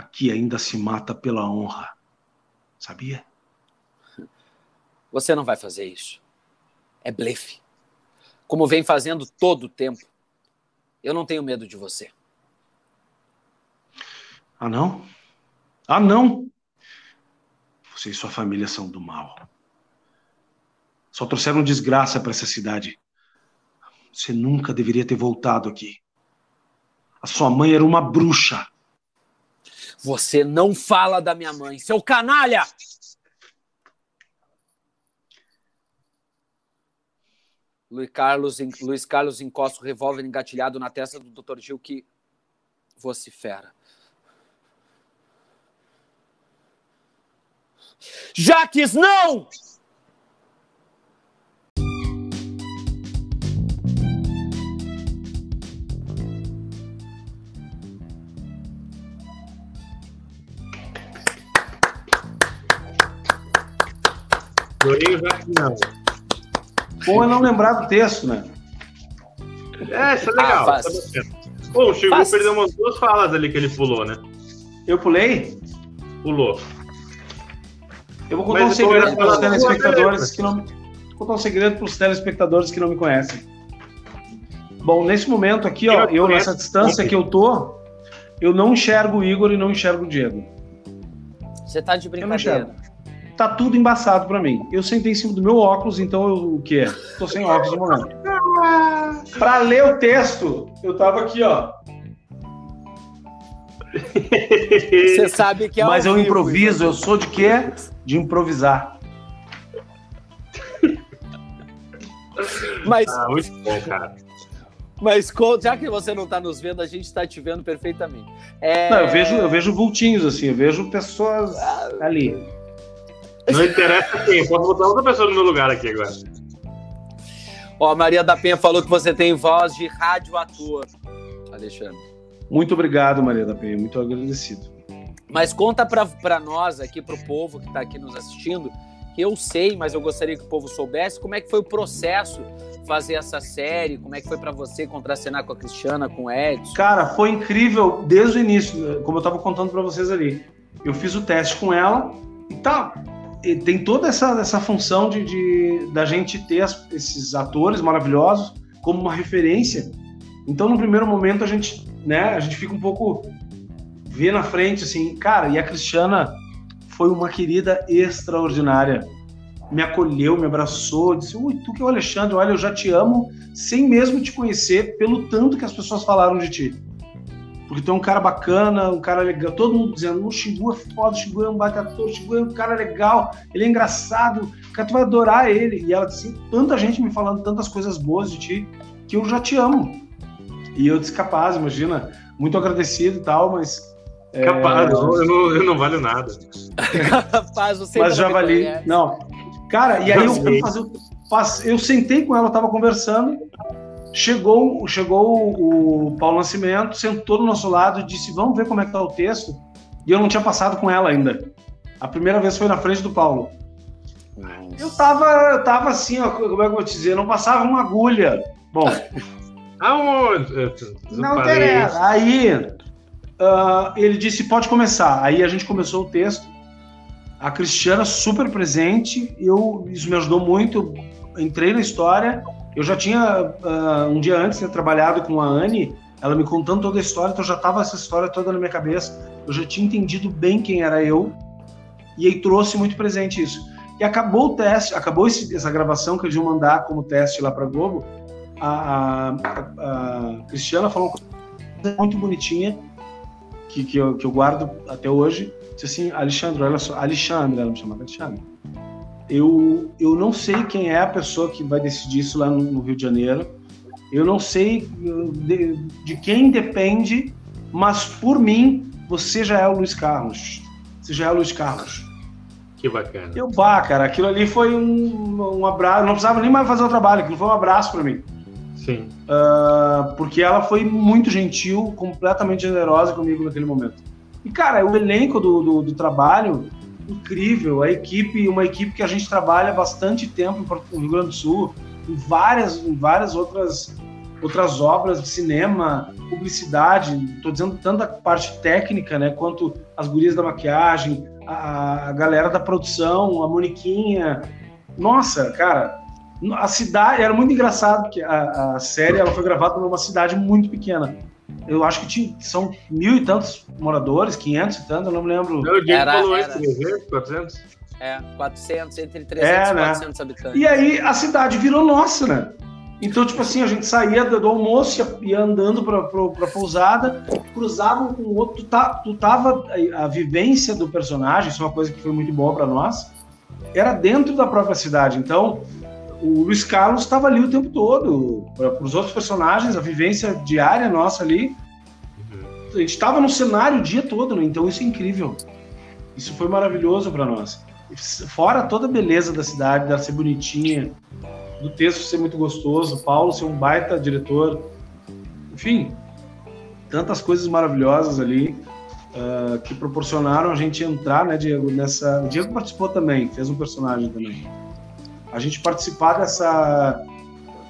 aqui ainda se mata pela honra. Sabia? Você não vai fazer isso. É blefe. Como vem fazendo todo o tempo. Eu não tenho medo de você. Ah, não? Ah, não! Você e sua família são do mal. Só trouxeram desgraça para essa cidade. Você nunca deveria ter voltado aqui. A sua mãe era uma bruxa. Você não fala da minha mãe, seu canalha! Luiz Carlos, Luiz Carlos encosta o revólver engatilhado na testa do Dr. Gil que vocifera. Jaques, não! Não. Bom é não lembrar do texto, né? É, isso é legal. Ah, tá Pô, o Chico faz. perdeu umas duas falas ali que ele pulou, né? Eu pulei? Pulou. Eu vou contar Mas um segredo para os telespectadores que não vou contar um segredo para os telespectadores que não me conhecem. Bom, nesse momento aqui, ó, eu nessa distância que eu tô, eu não enxergo o Igor e não enxergo o Diego. Você tá de brincadeira tá tudo embaçado para mim. Eu sentei em cima do meu óculos, então eu, o que é? Tô sem óculos no momento. Para ler o texto, eu tava aqui, ó. Você sabe que é Mas eu vivo, improviso, eu sou de quê? De improvisar. Mas ah, muito bom, cara. Mas já que você não está nos vendo, a gente está te vendo perfeitamente. É... Não, eu vejo, eu vejo vultinhos assim, eu vejo pessoas ali. Não interessa quem, posso botar outra pessoa no meu lugar aqui agora. Ó, a Maria da Penha falou que você tem voz de rádio ator, Alexandre. Muito obrigado, Maria da Penha, muito agradecido. Mas conta para nós aqui, para o povo que está aqui nos assistindo, que eu sei, mas eu gostaria que o povo soubesse como é que foi o processo fazer essa série, como é que foi para você contracenar com a Cristiana, com o Edson. Cara, foi incrível desde o início, como eu estava contando para vocês ali. Eu fiz o teste com ela e tá, tem toda essa, essa função de, de da gente ter as, esses atores maravilhosos como uma referência. Então, no primeiro momento, a gente, né, a gente fica um pouco vê na frente, assim, cara, e a Cristiana foi uma querida extraordinária. Me acolheu, me abraçou, disse: Ui, tu que é o Alexandre, olha, eu já te amo, sem mesmo te conhecer, pelo tanto que as pessoas falaram de ti. Porque tu é um cara bacana, um cara legal. Todo mundo dizendo, o Shibu é foda, o Shibu é um baita ator, o Shibu é um cara legal, ele é engraçado, cara, tu vai adorar ele. E ela disse, tanta gente me falando tantas coisas boas de ti, que eu já te amo. E eu disse, capaz, imagina, muito agradecido e tal, mas é, capaz, é... eu, não, eu não valho nada. [laughs] Capaz, você Mas já vali. Não. Cara, e aí eu fui fazer. Eu sentei com ela, eu tava conversando. Chegou, chegou o Paulo Nascimento, sentou do nosso lado e disse: Vamos ver como é que tá o texto. E eu não tinha passado com ela ainda. A primeira vez foi na frente do Paulo. Nossa. Eu tava, eu tava assim, ó, como é que eu vou te dizer? Não passava uma agulha. Bom. [laughs] Aonde? Não interessa. Aí uh, ele disse: pode começar. Aí a gente começou o texto. A Cristiana super presente, eu, isso me ajudou muito. Eu entrei na história eu já tinha, uh, um dia antes, né, trabalhado com a Anne, ela me contando toda a história, então já estava essa história toda na minha cabeça. Eu já tinha entendido bem quem era eu, e aí trouxe muito presente isso. E acabou o teste, acabou esse, essa gravação que eles iam mandar como teste lá para Globo. A, a, a, Cristiana falou uma coisa muito bonitinha, que, que, eu, que eu guardo até hoje. Disse assim: Alexandre, olha só, Alexandre, ela me chamava Alexandre eu, eu não sei quem é a pessoa que vai decidir isso lá no, no Rio de Janeiro. Eu não sei de, de, quem depende, mas por mim, você já é o Luiz Carlos. Você já é o Luiz Carlos. Que bacana. Eu, bah, cara, aquilo ali foi um, um abraço. Não precisava nem mais fazer o trabalho, aquilo foi um abraço para mim. Sim. Uh, porque ela foi muito gentil, completamente generosa comigo naquele momento. E, cara, o elenco do, do, do trabalho incrível. A equipe, uma equipe que a gente trabalha bastante tempo no Rio Grande do Sul, em várias, em várias outras, outras obras de cinema, publicidade. Estou dizendo tanto a parte técnica, né, quanto as gurias da maquiagem, a, a galera da produção, a Moniquinha. Nossa, cara, a cidade era muito engraçado porque a, a série ela foi gravada numa cidade muito pequena eu acho que tinha, são mil e tantos moradores, 500 e tanto, eu não me lembro. Diego era, falou era... 300, 400? É, 400, entre 300 é, e 400 né? habitantes. E aí a cidade virou nossa, né? Então, tipo assim, a gente saía do, almoço, ia, ia andando para pra pousada, cruzava com o outro, tu, tá, tu tava, a, a vivência do personagem, isso é uma coisa que foi muito boa para nós, era dentro da própria cidade. Então, o Luiz Carlos estava ali o tempo todo. Para os outros personagens, a vivência diária nossa ali. Uhum. A gente estava no cenário o dia todo, né? então isso é incrível. Isso foi maravilhoso para nós. Fora toda a beleza da cidade, dela ser bonitinha, do texto ser muito gostoso, o Paulo ser um baita diretor. Enfim, tantas coisas maravilhosas ali uh, que proporcionaram a gente entrar, né, Diego, nessa. O Diego participou também, fez um personagem também a gente participar dessa,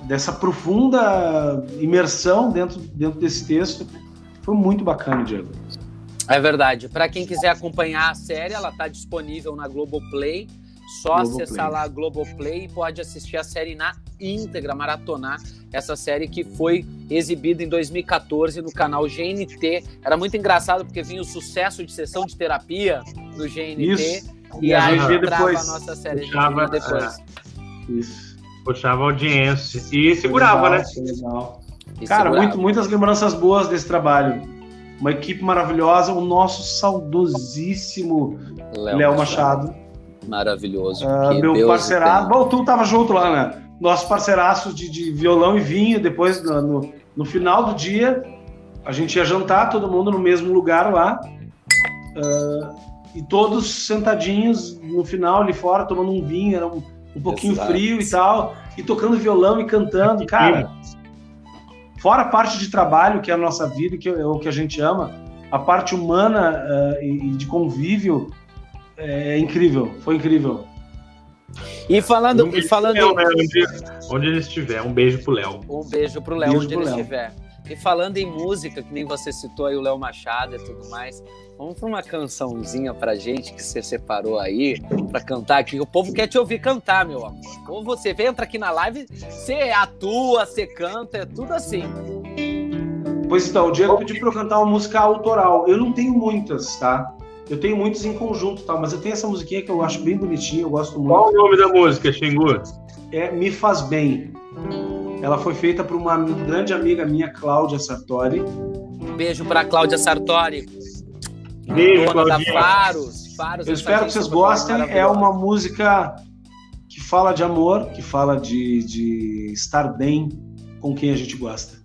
dessa profunda imersão dentro, dentro desse texto foi muito bacana, Diego. É verdade. Para quem quiser acompanhar a série, ela está disponível na Globoplay. Só Globoplay. acessar lá a Globoplay e pode assistir a série na íntegra, maratonar essa série que foi exibida em 2014 no canal GNT. Era muito engraçado porque vinha o sucesso de sessão de terapia do GNT. Isso. E, e a gente depois. a nossa série, a gente depois. É. Isso. Puxava audiência. E segurava, legal, né? Legal. Cara, muito, muitas lembranças boas desse trabalho. Uma equipe maravilhosa, o nosso saudosíssimo Léo Machado. Machado. Maravilhoso. Uh, meu parceiraço. Bom, tu tava junto lá, né? Nossos parceiraços de, de violão e vinho. Depois, no, no final do dia, a gente ia jantar, todo mundo no mesmo lugar lá. Uh, e todos sentadinhos no final ali fora, tomando um vinho. Era um, um pouquinho Exato. frio e tal, e tocando violão e cantando, cara. Fora a parte de trabalho, que é a nossa vida, que é o que a gente ama, a parte humana uh, e de convívio é incrível, foi incrível. E falando. Um falando... Léo, né? onde, onde ele estiver, um beijo pro Léo. Um beijo pro Léo, onde ele Léo. estiver. E falando em música, que nem você citou aí o Léo Machado e tudo mais, vamos para uma cançãozinha pra gente que você separou aí para cantar aqui. O povo quer te ouvir cantar, meu amor. Ou você entra aqui na live, você atua, você canta, é tudo assim. Pois então, o Diego pediu para eu cantar uma música autoral. Eu não tenho muitas, tá? Eu tenho muitas em conjunto, tá? Mas eu tenho essa musiquinha que eu acho bem bonitinha, eu gosto muito. Qual o nome da música, Xingu? É Me Faz Bem. Ela foi feita por uma grande amiga minha, Cláudia Sartori. Um beijo para Cláudia Sartori. Beijo, da Claudinha. Faros. Faros Eu espero que vocês gostem. É uma música que fala de amor, que fala de, de estar bem com quem a gente gosta.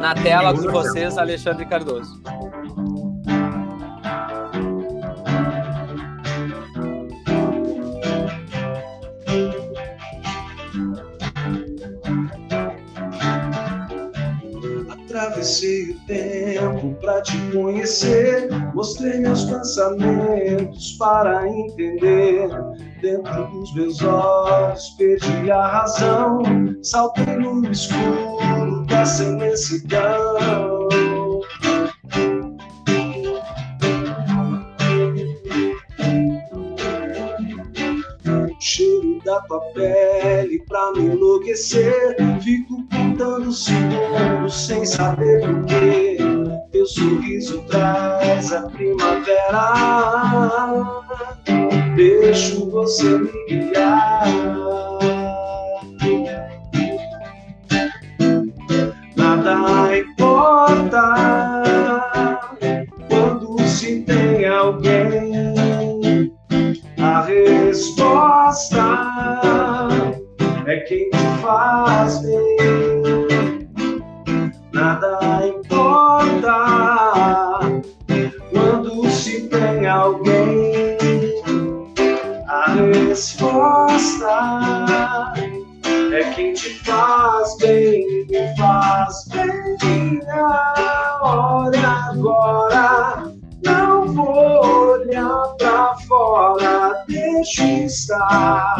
Na tela com vocês, Alexandre Cardoso. Atravessei o tempo pra te conhecer, mostrei meus pensamentos para entender. Dentro dos meus olhos perdi a razão, saltei no escuro dessa imensidão. O cheiro da tua pele pra me enlouquecer. Fico contando segundos sem saber porquê. Teu sorriso traz a primavera. Deixo você me guiar. Quem te faz bem. Nada importa quando se tem alguém. A resposta é quem te faz bem, me faz bem. Olha agora, não vou olhar pra fora, deixa estar,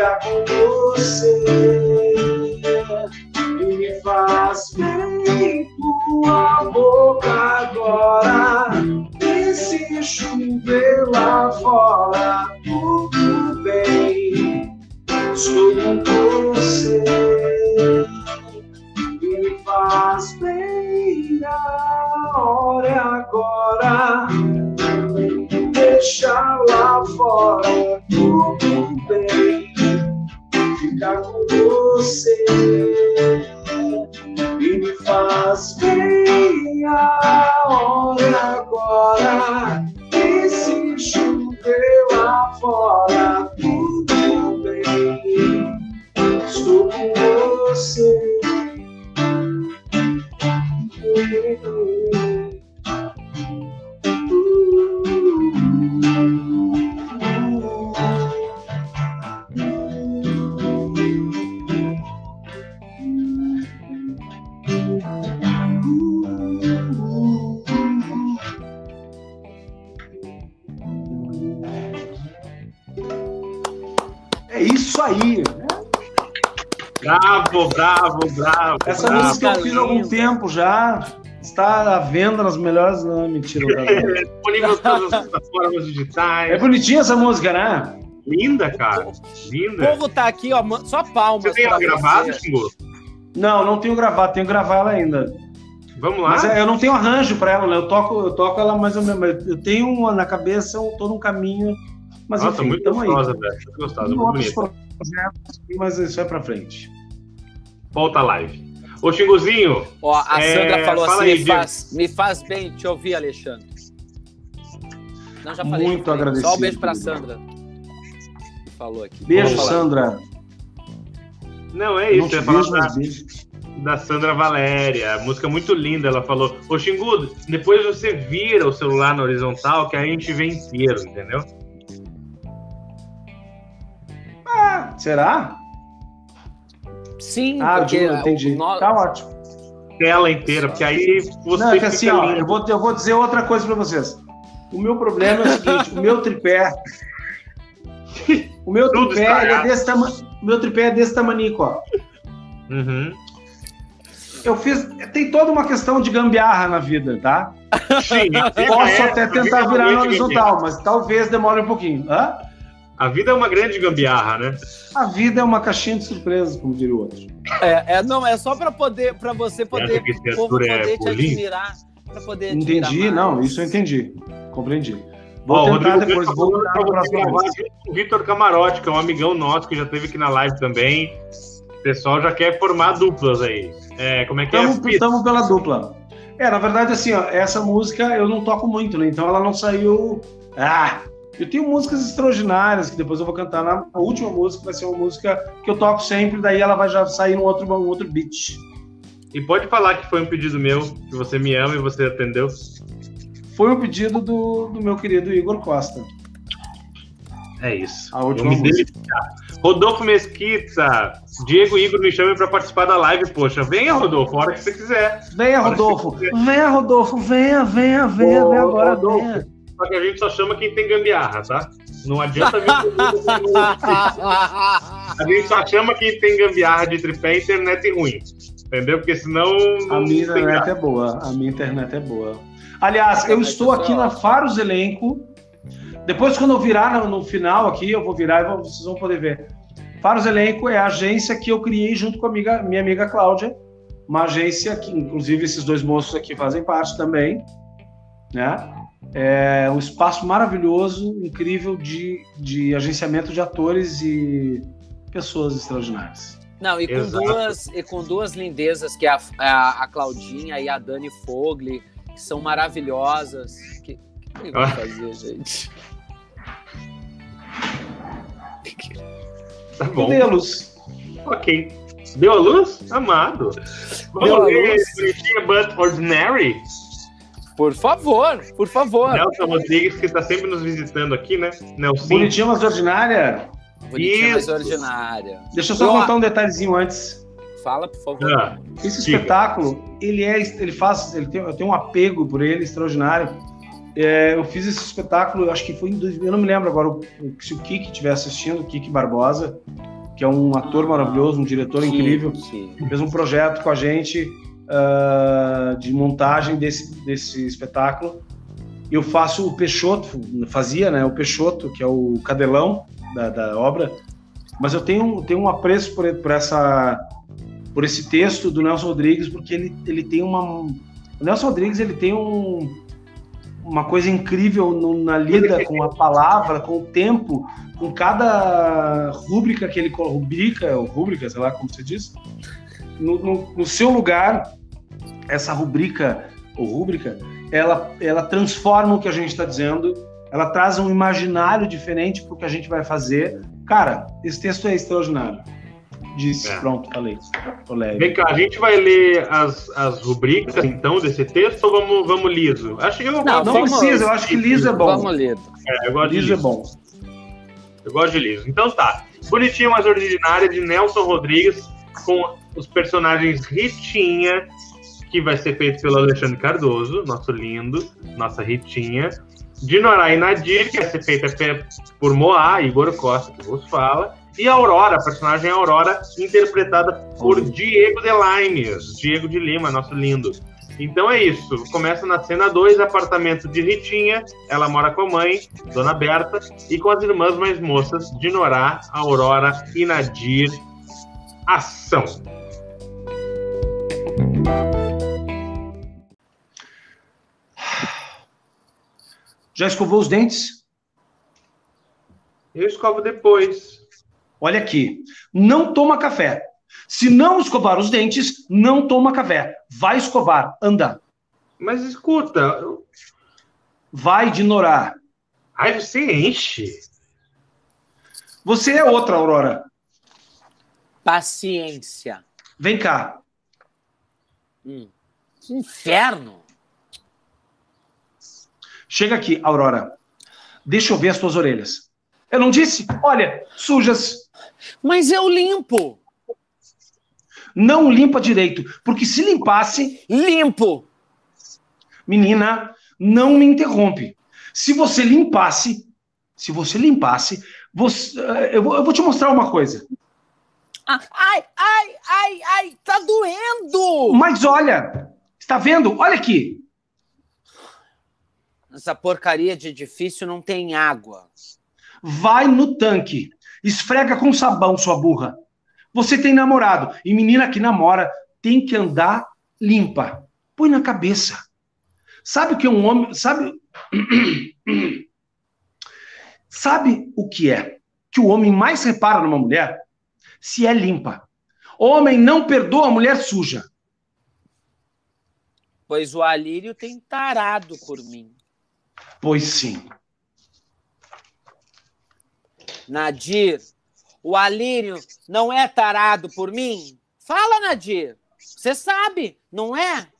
ficar com você. E me faz bem tua boca agora. E se chover lá fora, tudo bem. Estou com você e me faz bem a hora agora. Deixa lá fora tudo bem, ficar com você e me faz bem a hora agora. E se lá É isso aí. Bravo, bravo, bravo. Essa bravo. música eu fiz há algum tempo já. Está à venda nas melhores. Não, mentira. não tá vendo. disponível em todas as plataformas digitais. É bonitinha essa música, né? Linda, cara. O Linda. povo tá aqui, ó, só palmas. Você tem ela gravada. Xingu? Não, não tenho gravado, tenho que gravar ela ainda. Vamos lá. Mas é, eu não tenho arranjo para ela, né? Eu toco, eu toco ela mais ou menos. Eu tenho uma na cabeça, eu tô num caminho. Mas Nossa, enfim, muito aí. gostosa, velho. Muito gostosa, muito bonita. projetos, mas isso é pra frente. Volta a live. Ô, Xinguzinho, Ó, a É, Sandra falou fala assim: aí, me, faz, me faz bem te ouvir, Alexandre. Não, já falei. Muito falei. Só um agradecido. beijo pra Sandra. Falou aqui. Beijo. Sandra. não é não isso. Eu ia falar da, da Sandra Valéria. Música muito linda. Ela falou: Ô, Xingu, depois você vira o celular na horizontal que a gente vê inteiro, entendeu? Será? Sim, Ah, porque eu entendi. o no- Tá ótimo. Tela inteira, porque aí você Não, é que fica assim, ó, eu vou, eu vou dizer outra coisa pra vocês. O meu problema é o seguinte, o meu tripé. O meu Tudo tripé ele é desse tamanho. O meu tripé é desse tamanico, ó. Uhum. Eu fiz. Tem toda uma questão de gambiarra na vida, tá? Sim, Posso é, até tentar virar na horizontal, mas talvez demore um pouquinho. Hã? A vida é uma grande gambiarra, né? A vida é uma caixinha de surpresas, como diria o outro. É, é, não, é só pra poder, para você poder, o povo é poder te político? admirar, pra poder Entendi? Não, isso eu entendi. Compreendi. Vou Ó, tentar Rodrigo depois, vou tentar com o Vitor Camarote, que é um amigão nosso que já esteve aqui na live também. O pessoal já quer formar duplas aí. É, como é que é? Estamos Pita? estamos pela dupla. É, na verdade, assim, ó, essa música eu não toco muito, né? Então ela não saiu. Ah! Eu tenho músicas extraordinárias que depois eu vou cantar na a última música, vai ser uma música que eu toco sempre, daí ela vai já sair num outro, um outro beat. E pode falar que foi um pedido meu, que você me ama e você atendeu. Foi um pedido do, do meu querido Igor Costa. É isso. A última Eu me música. Rodolfo Mesquita, Diego e Igor me chamem para participar da live, poxa. Venha, Rodolfo, a hora que você quiser. Venha, Rodolfo! Venha, Rodolfo! Venha, venha, venha, Ô, venha agora, Rodolfo. venha. Só que a gente só chama quem tem gambiarra, tá? Não adianta vir [laughs] A gente só chama quem tem gambiarra de tripé e internet ruim. Entendeu? Porque senão. A minha internet é boa. A minha internet é boa. Aliás, eu estou aqui na Faros Elenco. Depois, quando eu virar no, final aqui, eu vou virar e vocês vão poder ver. Faros Elenco é a agência que eu criei junto com a amiga- minha amiga Cláudia. Uma agência que, inclusive, esses dois moços aqui fazem parte também. Né? É um espaço maravilhoso, incrível de, de agenciamento de atores e pessoas extraordinárias. Não, e com, Exato. duas, e com duas lindezas, que é a, a, a Claudinha e a Dani Fogli, que são maravilhosas. Que, que ele vai Ah. fazer, gente? Tá bom. Modelos. Ok. Deu a luz? Amado. Deu a Vamos ver luz. Bonitinha But Ordinary. Por favor, por favor. Nelson Rodrigues, que está sempre nos visitando aqui, né? Nelson. Bonitinha, mas ordinária. Bonitinha, mas ordinária. Deixa eu só Eu- contar um detalhezinho antes. Fala, por favor. Ah, Esse Diga. espetáculo, ele é, ele faz, ele tem, eu tenho um apego por ele extraordinário. É, eu fiz esse espetáculo, eu acho que foi em 2000, eu não me lembro agora se o Kiki estiver assistindo, o Kiki Barbosa, que é um ator maravilhoso, um diretor incrível, Que- fez um projeto com a gente ah, de montagem desse, desse espetáculo. Eu faço o Peixoto, fazia, né? O Peixoto, que é o cadelão da, da obra. Mas eu tenho, tenho um apreço por, por essa por esse texto do Nelson Rodrigues, porque ele, ele tem uma. O Nelson Rodrigues ele tem um, uma coisa incrível no- na lida com a palavra, com o tempo, com cada rúbrica que ele rubrica, ou rúbrica, sei lá como você diz, no, no- no seu lugar, essa rubrica ou rúbrica, ela, ela transforma o que a gente está dizendo, ela traz um imaginário diferente para o que a gente vai fazer. Cara, esse texto é extraordinário. Disse, É. pronto, falei. Vem cá, a gente vai ler as, as rubricas, então, desse texto ou vamos, vamos liso? Acho que eu, Não, Não vamos- precisa, eu acho que liso é bom. Vamos ler. é, eu gosto de Liso é liso. bom. Eu gosto de liso. Então tá. Bonitinha, mas ordinária, de Nelson Rodrigues, com os personagens Ritinha, que vai ser feito pelo Alexandre Cardoso, nosso lindo, nossa Ritinha. De Norai Nadir, que vai ser feita por Moá, Igor Costa, que vos fala. E Aurora, a personagem Aurora, interpretada por Diego Delaimes, Diego de Lima, nosso lindo. Então é isso. Começa na cena 2, apartamento de Ritinha. Ela mora com a mãe, Dona Berta, e com as irmãs mais moças, Dinorá, Aurora e Nadir. Ação! Já escovou os dentes? Eu escovo depois. Olha aqui. Não toma café. Se não escovar os dentes, não toma café. Vai escovar. Anda. Mas escuta, eu- Vai ignorar. ai, você enche. Você é outra, Aurora. Paciência. Vem cá. Hum. Que inferno. Chega aqui, Aurora. Deixa eu ver as tuas orelhas. Eu não disse? Olha, sujas. Mas eu limpo. Não limpa direito. Porque se limpasse, Limpo. menina, não me interrompe. Se você limpasse, se você limpasse, você, eh, eu, vou, eu vou te mostrar uma coisa. Ai, ai, ai, ai, tá doendo! Mas olha, está vendo? Olha aqui. Essa porcaria de edifício não tem água. Vai no tanque. Esfrega com sabão, sua burra. Você tem namorado. E menina que namora tem que andar limpa. Põe na cabeça. Sabe o que um homem. Sabe. [clears throat] Sabe o que é? Que o homem mais repara numa mulher? Se é limpa. Homem não perdoa a mulher suja. Pois o Alírio tem tarado por mim. Pois sim. Nadir, o Alírio não é tarado por mim? Fala, Nadir. Você sabe, não é?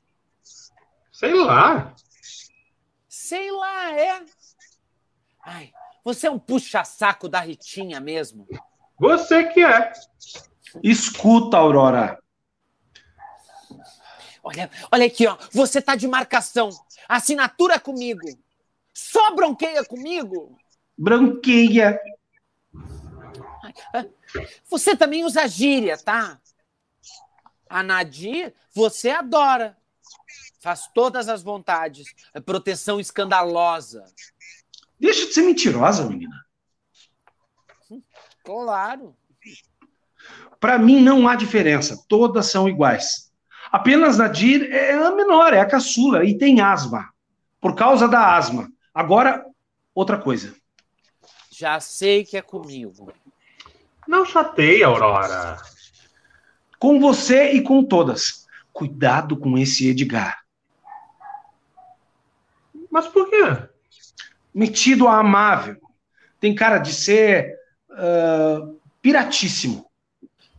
Sei lá. Sei lá, é. Ai, você é um puxa-saco da Ritinha mesmo. Você que é. Escuta, Aurora. Olha, olha aqui, ó. Você tá de marcação. Assinatura comigo. Só bronqueia comigo. Branqueia. Você também usa gíria, tá? A Nadir, você adora. Faz todas as vontades. É proteção escandalosa. Deixa de ser mentirosa, menina. Claro. Para mim não há diferença. Todas são iguais. Apenas Nadir é a menor, é a caçula e tem asma. Por causa da asma. Agora, outra coisa. Já sei que é comigo. Não chateia, Aurora. Com você e com todas. Cuidado com esse Edgar. Mas por quê? Metido a amável. Tem cara de ser uh, piratíssimo.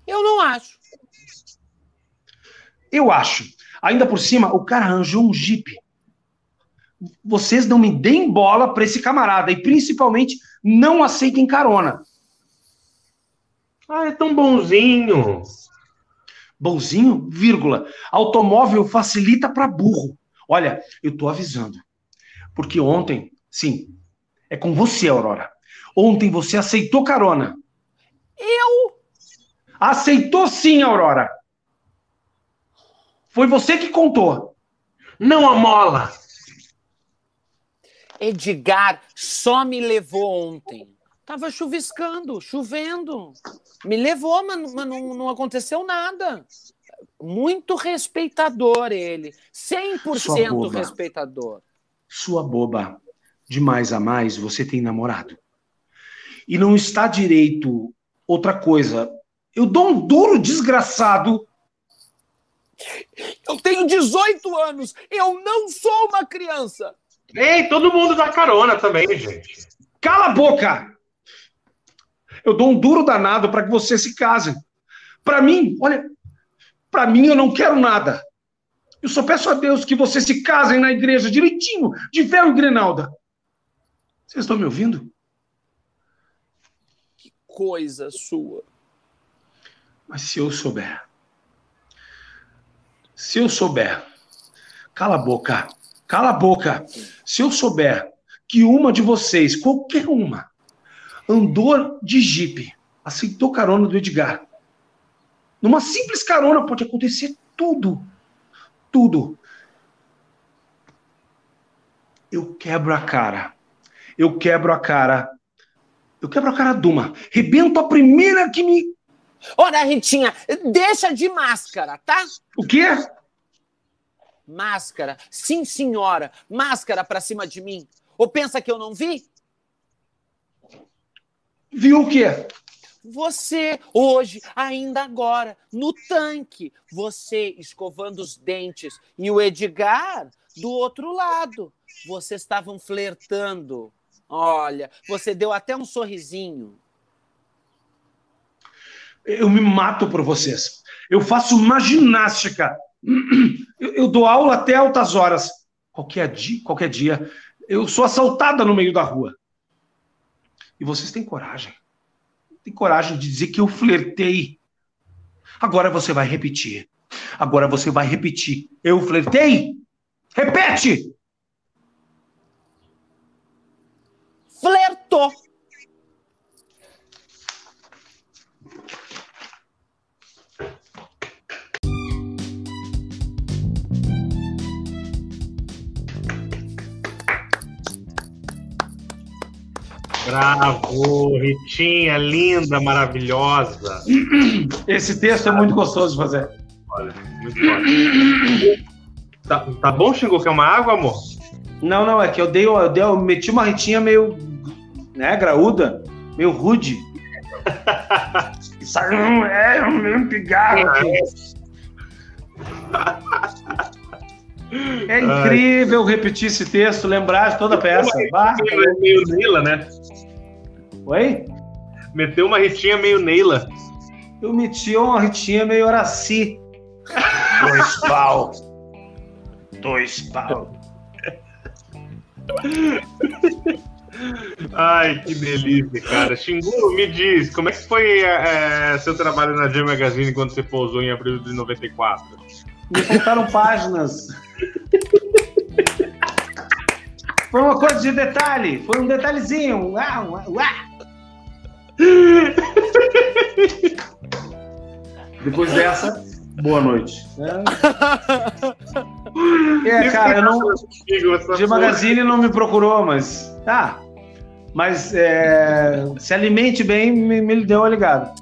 Eu não acho. Eu acho. Ainda por cima, o cara arranjou um jipe. Vocês não me deem bola para esse camarada e principalmente não aceitem carona. Ah, é tão bonzinho. Bonzinho, vírgula. Automóvel facilita para burro. Olha, eu tô avisando. Porque ontem, sim, é com você, Aurora. Ontem você aceitou carona. Eu? Aceitou sim, Aurora. Foi você que contou. Não amola. Edgar só me levou ontem. Tava chuviscando, chovendo. Me levou, mas, mas não, não aconteceu nada. Muito respeitador ele. 100% respeitador. Sua boba. De mais a mais, você tem namorado. E não está direito outra coisa. Eu dou um duro desgraçado. Eu tenho 18 anos. Eu não sou uma criança. Ei, todo mundo dá carona também, gente. Cala a boca! Eu dou um duro danado para que você se case. Para mim, olha, para mim eu não quero nada. Eu só peço a Deus que vocês se casem na igreja direitinho, de ferro e grinalda. Vocês estão me ouvindo? Que coisa sua. Mas se eu souber. Se eu souber. Cala a boca. Cala a boca. Se eu souber que uma de vocês, qualquer uma, andou de jipe, aceitou carona do Edgar. Numa simples carona pode acontecer tudo. Tudo. Eu quebro a cara. Eu quebro a cara. Eu quebro a cara Duma. Rebento a primeira que me. Ora, Ritinha, deixa de máscara, tá? O quê? Máscara. Sim, senhora. Máscara pra cima de mim. Ou pensa que eu não vi? Viu o quê? Você, hoje, ainda agora, no tanque. Você escovando os dentes. E o Edgar do outro lado. Vocês estavam flertando. Olha, você deu até um sorrisinho. Eu me mato por vocês. Eu faço uma ginástica. Eu, eu dou aula até altas horas. Qualquer dia, qualquer dia, eu sou assaltada no meio da rua. E vocês têm coragem. Tem coragem de dizer que eu flertei. Agora você vai repetir. Agora você vai repetir. Eu flertei? Repete! Flertou. Bravo, Ritinha, linda, maravilhosa. Esse texto é muito gostoso de fazer. Olha, muito forte. Tá, tá bom, Xingu? Quer uma água, amor? Não, não, é que eu dei, eu dei, eu meti uma ritinha meio, né, graúda, meio rude. [laughs] Saiu, é, meio pigarro aqui. É incrível repetir esse texto, lembrar de toda a peça. Bah. Meio Neila, né? Oi? Meteu uma ritinha meio Neila. Eu meti uma ritinha meio Araci. Dois pau. Dois pau. Ai, que delícia, cara. Xingu, me diz, como é que foi é, seu trabalho na G Magazine quando você pousou em abril de 94? Me faltaram páginas. Foi uma coisa de detalhe, foi um detalhezinho. Depois dessa, boa noite. É, é cara, eu não. G Magazine não me procurou, mas. Tá. Mas é, se alimente bem, me, me deu uma ligada.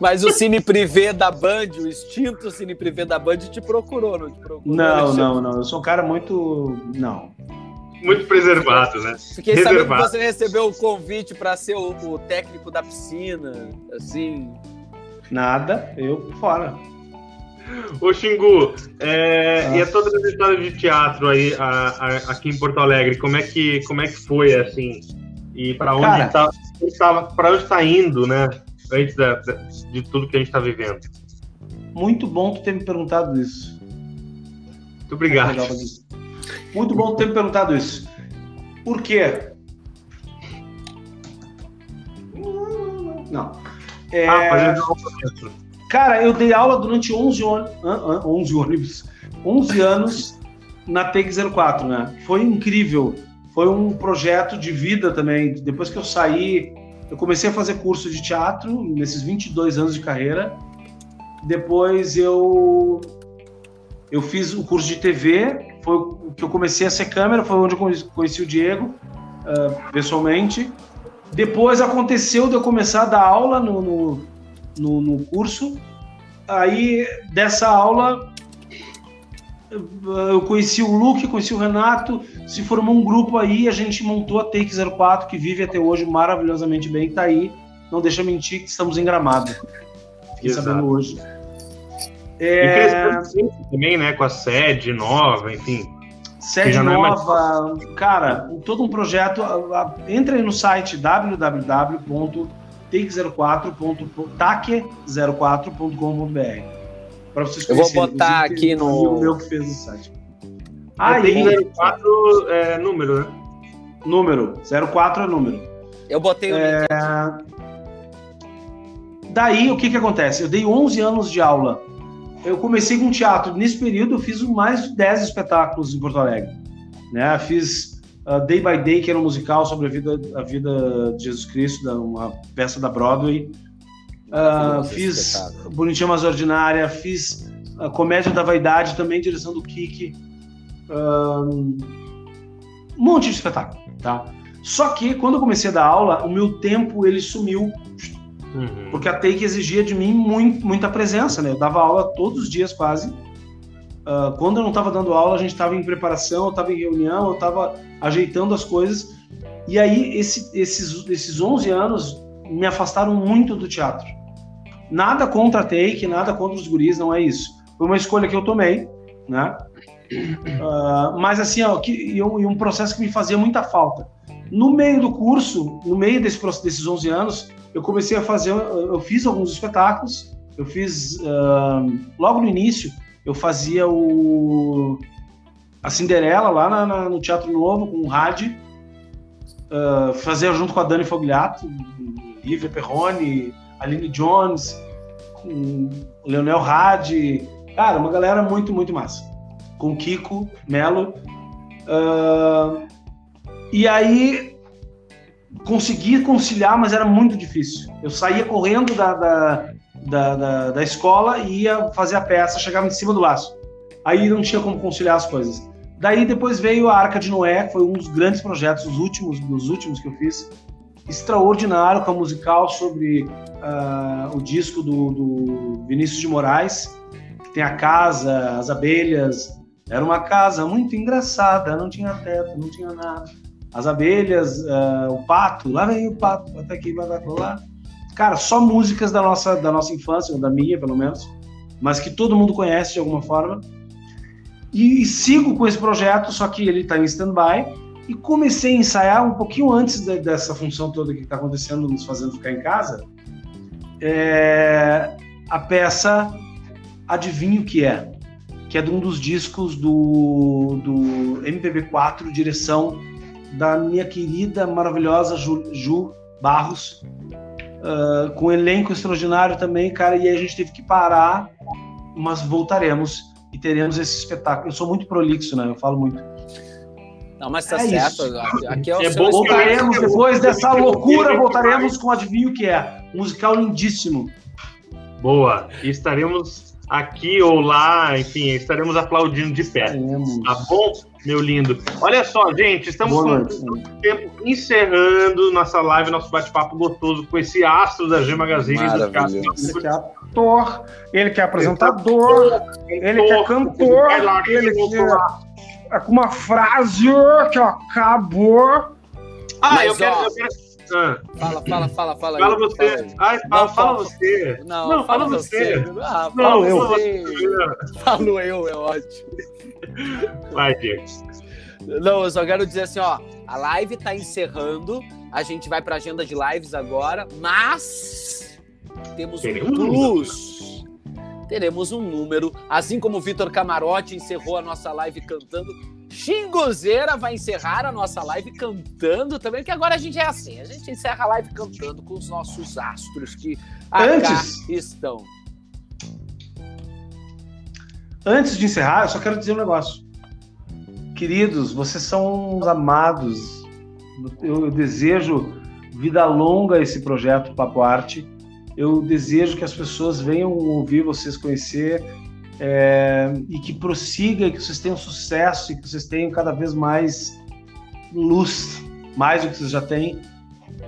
Mas o Cine Privé da Band, o extinto Cine Privé da Band, te procurou, não te procurou? Não, não, não. Eu sou um cara muito. Não. Muito preservado, né? Fiquei Reservado. sabendo que você recebeu o convite para ser o, o, técnico da piscina, assim. Nada, eu fora. Ô Xingu, é, ah. e a toda essa história de teatro aí a, a, aqui em Porto Alegre, como é que, como é que foi, assim? E para onde está para onde está indo, né? Antes da, da, de tudo que a gente está vivendo. Muito bom tu ter me perguntado isso. Muito obrigado. Muito bom ter me perguntado isso. Por quê? Não. É... Ah, Cara, eu dei aula durante 11, on... 11 ônibus, 11 anos na TEG 04, né? Foi incrível. Foi um projeto de vida também. Depois que eu saí, eu comecei a fazer curso de teatro nesses 22 anos de carreira. Depois eu eu fiz o curso de TV, foi que eu comecei a ser câmera, foi onde eu conheci o Diego uh, pessoalmente. Depois aconteceu de eu começar a dar aula no, no, no, no curso. Aí dessa aula eu conheci o Luke, conheci o Renato, se formou um grupo aí, a gente montou a Take 04, que vive até hoje maravilhosamente bem, tá aí. Não deixa mentir que estamos em Gramado. Fiquei Exato. sabendo hoje. É... E também, né, com a sede nova, enfim. Sede nova, é mais... cara, todo um projeto. Entra aí no site www.take04.taque04.com.br para vocês Eu vou botar aqui no. O meu que fez o site. Aí, 04 é número, né? Número. 04 é número. Eu botei o é... Daí, o que que acontece? Eu dei 11 anos de aula eu comecei com teatro. Nesse período, eu fiz mais de 10 espetáculos em Porto Alegre. Né? Fiz uh, Day by Day, que era um musical sobre a vida, a vida de Jesus Cristo, uma peça da Broadway. Uh, fiz Bonitinha Mas Ordinária, fiz a Comédia da Vaidade, também direção do Kiki. Uh, um monte de espetáculo, tá? Só que, quando eu comecei a dar aula, o meu tempo, ele sumiu Uhum. Porque a Take exigia de mim muito, muita presença, né? Eu dava aula todos os dias quase. Uh, quando eu não estava dando aula, a gente estava em preparação, eu estava em reunião, eu estava ajeitando as coisas. E aí, esse, esses, esses 11 anos me afastaram muito do teatro. Nada contra a Take, nada contra os guris, não é isso. Foi uma escolha que eu tomei, né? Uh, mas assim, ó, que, e um, um processo que me fazia muita falta. No meio do curso, no meio desse, desses 11 anos, eu comecei a fazer, eu fiz alguns espetáculos, eu fiz, uh, logo no início, eu fazia o a Cinderela lá na, na, no Teatro Novo, com o Rádio, uh, fazia junto com a Dani Fogliato, Lívia Perrone, Aline Jones, com o Leonel Hadi, cara, uma galera muito, muito massa. Com o Kiko Melo. Uh, e aí consegui conciliar, mas era muito difícil. Eu saía correndo da, da, da, da, da escola e ia fazer a peça, chegava em cima do laço. Aí não tinha como conciliar as coisas. Daí depois veio a Arca de Noé, que foi um dos grandes projetos, os últimos, dos últimos que eu fiz. extraordinário com a musical sobre uh, o disco do, do Vinícius de Moraes, que tem a casa, as abelhas. Era uma casa muito engraçada, não tinha teto, não tinha nada. As abelhas, uh, o pato, lá vem o pato, até aqui, vai, vai lá. Cara, só músicas da nossa, da nossa infância, ou da minha, pelo menos, mas que todo mundo conhece de alguma forma. E, e sigo com esse projeto, só que ele está em stand-by. E comecei a ensaiar um pouquinho antes de, dessa função toda que está acontecendo, nos fazendo ficar em casa, é, a peça Adivinho que é, que é de um dos discos do, do MPB4, direção da minha querida, maravilhosa Ju, Ju Barros, uh, com um elenco extraordinário também, cara, e aí a gente teve que parar, mas voltaremos e teremos esse espetáculo. Eu sou muito prolixo, né? Eu falo muito. Não, mas tá é certo. Isso. Aqui é o é bom, voltaremos depois dessa loucura, voltaremos com Adivinho que é. Um musical lindíssimo. Boa. E estaremos aqui ou lá, enfim, estaremos aplaudindo de pé. Estaremos. Tá bom, meu lindo? Olha só, gente, estamos Boa com o tempo encerrando nossa live, nosso bate-papo gostoso com esse astro da G Magazine. Ele que é ator, ele que é apresentador, ele que é cantor, ele que é é com uma frase que acabou. Ah, Mas, eu, quero, ó, eu quero. Ah. Fala, fala, fala, fala. Fala aí, você. Fala Ai, fala, não, fala, você. Não, não fala, fala você. você. Ah, não, eu. Você. Falo eu, é ótimo. Vai, Diego. Não, eu só quero dizer assim, ó. A live tá encerrando. A gente vai pra agenda de lives agora, mas temos um plus teremos um número. Assim como o Vitor Camarote encerrou a nossa live cantando, Xingozeira vai encerrar a nossa live cantando também, que agora a gente é assim, a gente encerra a live cantando com os nossos astros que Antes... estão. Antes de encerrar, eu só quero dizer um negócio. Queridos, vocês são os amados. Eu desejo vida longa a esse projeto Papo Arte eu desejo que as pessoas venham ouvir vocês conhecer é, e que prossiga, que vocês tenham sucesso e que vocês tenham cada vez mais luz, mais do que vocês já têm,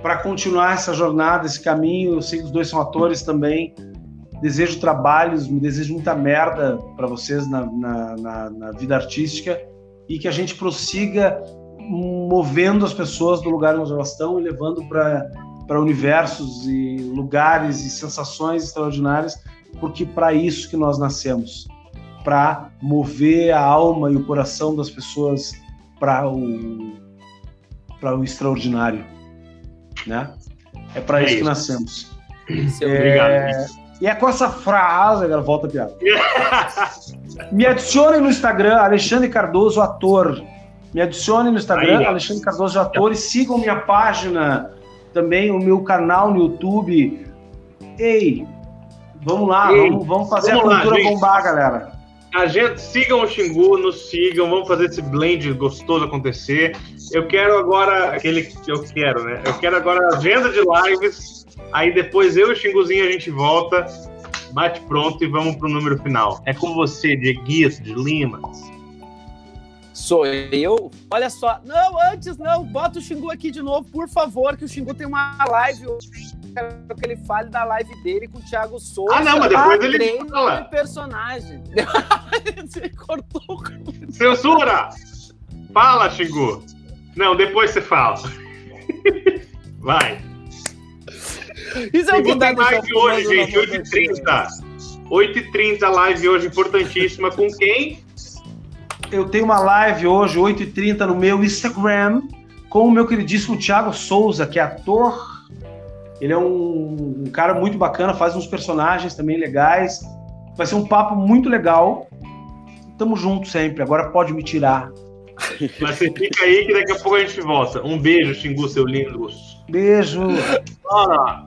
para continuar essa jornada, esse caminho. Eu sei que os dois são atores também. Desejo trabalhos, me desejo muita merda para vocês na, na, na, na vida artística e que a gente prossiga movendo as pessoas do lugar onde elas estão e levando para universos e lugares e sensações extraordinárias, porque para isso que nós nascemos, para mover a alma e o coração das pessoas para o para o extraordinário, né? É para é isso, isso, que nascemos. É, Obrigado. E é com essa frase, agora volta a piada. [laughs] Me adicione no Instagram, Alexandre Cardoso Ator. Me adicione no Instagram, Aí, Alexandre Cardoso Ator, e sigam minha página também o meu canal no YouTube. Ei, vamos lá, Ei, vamos, vamos, fazer vamos a cultura lá, bombar, galera. A gente, sigam o Xingu, nos sigam, vamos fazer esse blend gostoso acontecer. Eu quero agora, aquele que eu quero, né? Eu quero agora a agenda de lives, aí depois eu e o Xinguzinho a gente volta, bate pronto e vamos pro número final. É com você, Dieguito de Lima. Sou eu? Olha só. Não, antes não. Bota o Xingu aqui de novo, por favor, que o Xingu tem uma live hoje. Quero que ele fale da live dele com o Thiago Souza. Ah, não, mas depois ah, ele fala. Personagem. [laughs] você cortou. Censura! Fala, Xingu. Não, depois você fala. [laughs] Vai. Isso é o que tem live hoje, gente, 8h30. 8h30 live hoje, importantíssima. Com quem? Eu tenho uma live hoje, 8h30, no meu Instagram, com o meu queridíssimo Thiago Souza, que é ator. Ele é um, um cara muito bacana, faz uns personagens também legais. Vai ser um papo muito legal. Tamo junto sempre. Agora pode me tirar. Mas você fica aí que daqui a pouco a gente volta. Um beijo, Xingu, seu lindo. Beijo. Fala.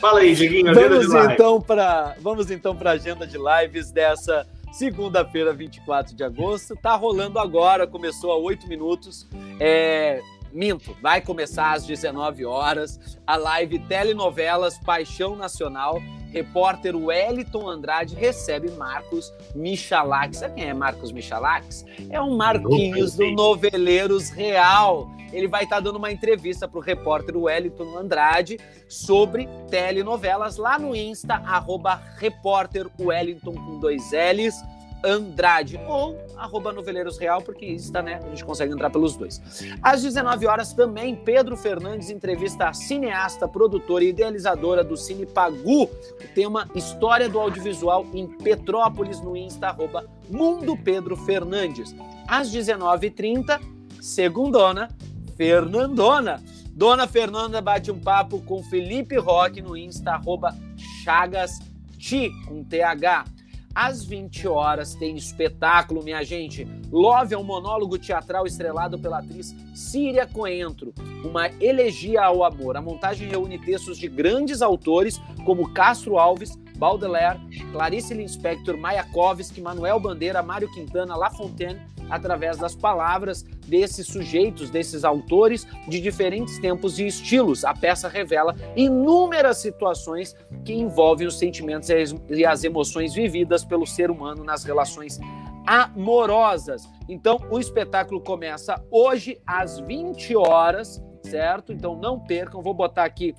Fala aí, Dieguinho. Vamos então para vamos então para a agenda de lives dessa segunda-feira, 24 de agosto. Tá rolando agora, começou há oito minutos. É, minto, vai começar às 19 horas a live Telenovelas Paixão Nacional, repórter Wellington Andrade recebe Marcos Michalak. Sabe quem é Marcos Michalak? É um Marquinhos do Noveleiros Real. Ele vai estar dando uma entrevista para o repórter Wellington Andrade sobre telenovelas lá no Insta, arroba repórter Wellington com dois L's. Andrade ou arroba Noveleiros Real, porque Insta, né? A gente consegue entrar pelos dois. Às 19 horas também, Pedro Fernandes entrevista a cineasta, produtora e idealizadora do Cine Pagu, o tema História do Audiovisual em Petrópolis, no Insta, arroba Mundo Pedro Fernandes. Às 19h30, segundona, Fernandona. Dona Fernanda bate um papo com Felipe Roque no Insta, arroba Chagas Ti, com TH. Às 20 horas tem espetáculo, minha gente. Love é um monólogo teatral estrelado pela atriz Síria Coentro, uma elegia ao amor. A montagem reúne textos de grandes autores como Castro Alves, Baudelaire, Clarice Lispector, Mayakovsky, Manuel Bandeira, Mário Quintana, La Fontaine, através das palavras desses sujeitos, desses autores de diferentes tempos e estilos. A peça revela inúmeras situações que envolvem os sentimentos e as emoções vividas pelo ser humano nas relações amorosas. Então, o espetáculo começa hoje às 20 horas, certo? Então, não percam. Vou botar aqui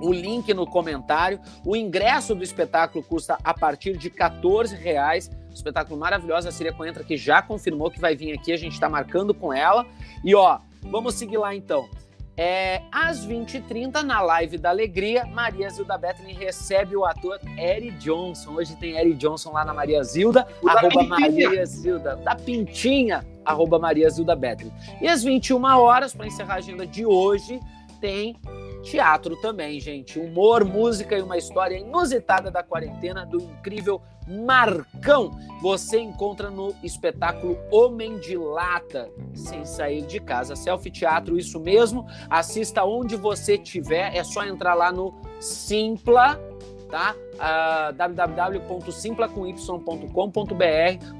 o link no comentário. O ingresso do espetáculo custa a partir de 14 reais. Espetáculo maravilhoso. A Síria Coentra que já confirmou que vai vir aqui. A gente está marcando com ela. E ó, vamos seguir lá então. É, às 20h30, na live da Alegria, Maria Zilda Bethlen recebe o ator Eric Johnson. Hoje tem Eric Johnson lá na Maria Zilda, o arroba Maria Zilda, da Pintinha, arroba Maria Zilda Bethlen. E às 21 horas, para encerrar a agenda de hoje, tem teatro também, gente. Humor, música e uma história inusitada da quarentena do incrível Marcão. Você encontra no espetáculo Homem de Lata, sem sair de casa. Selfie Teatro, isso mesmo. Assista onde você tiver. É só entrar lá no Simpla tá? Uh.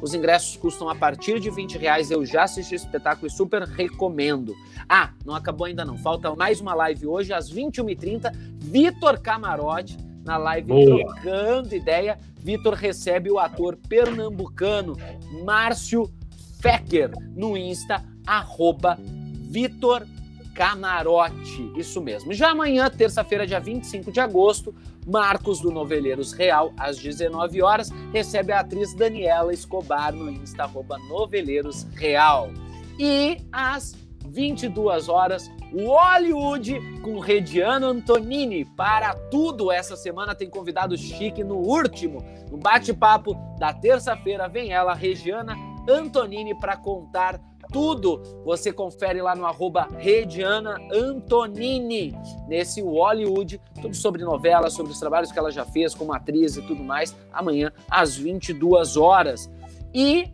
Os ingressos custam a partir de 20 reais. Eu já assisti o espetáculo e super recomendo. Ah, não acabou ainda não. Falta mais uma live hoje às 21h30. Vitor Camarote na live Boa. trocando ideia. Vitor recebe o ator pernambucano Márcio Fecker no Insta, arroba Vitor Camarote. Isso mesmo. Já amanhã, terça-feira, dia 25 de agosto, Marcos do Noveleiros Real, às 19 horas, recebe a atriz Daniela Escobar no Insta, arroba Noveleiros Real. E às 22 horas, o Hollywood com Rediano Antonini. Para tudo, essa semana tem convidado chique no último. No bate-papo da terça-feira, vem ela, Regiana Antonini, para contar tudo você confere lá no arroba Rediana Antonini, nesse Hollywood, tudo sobre novelas, sobre os trabalhos que ela já fez como atriz e tudo mais, amanhã às 22 horas. E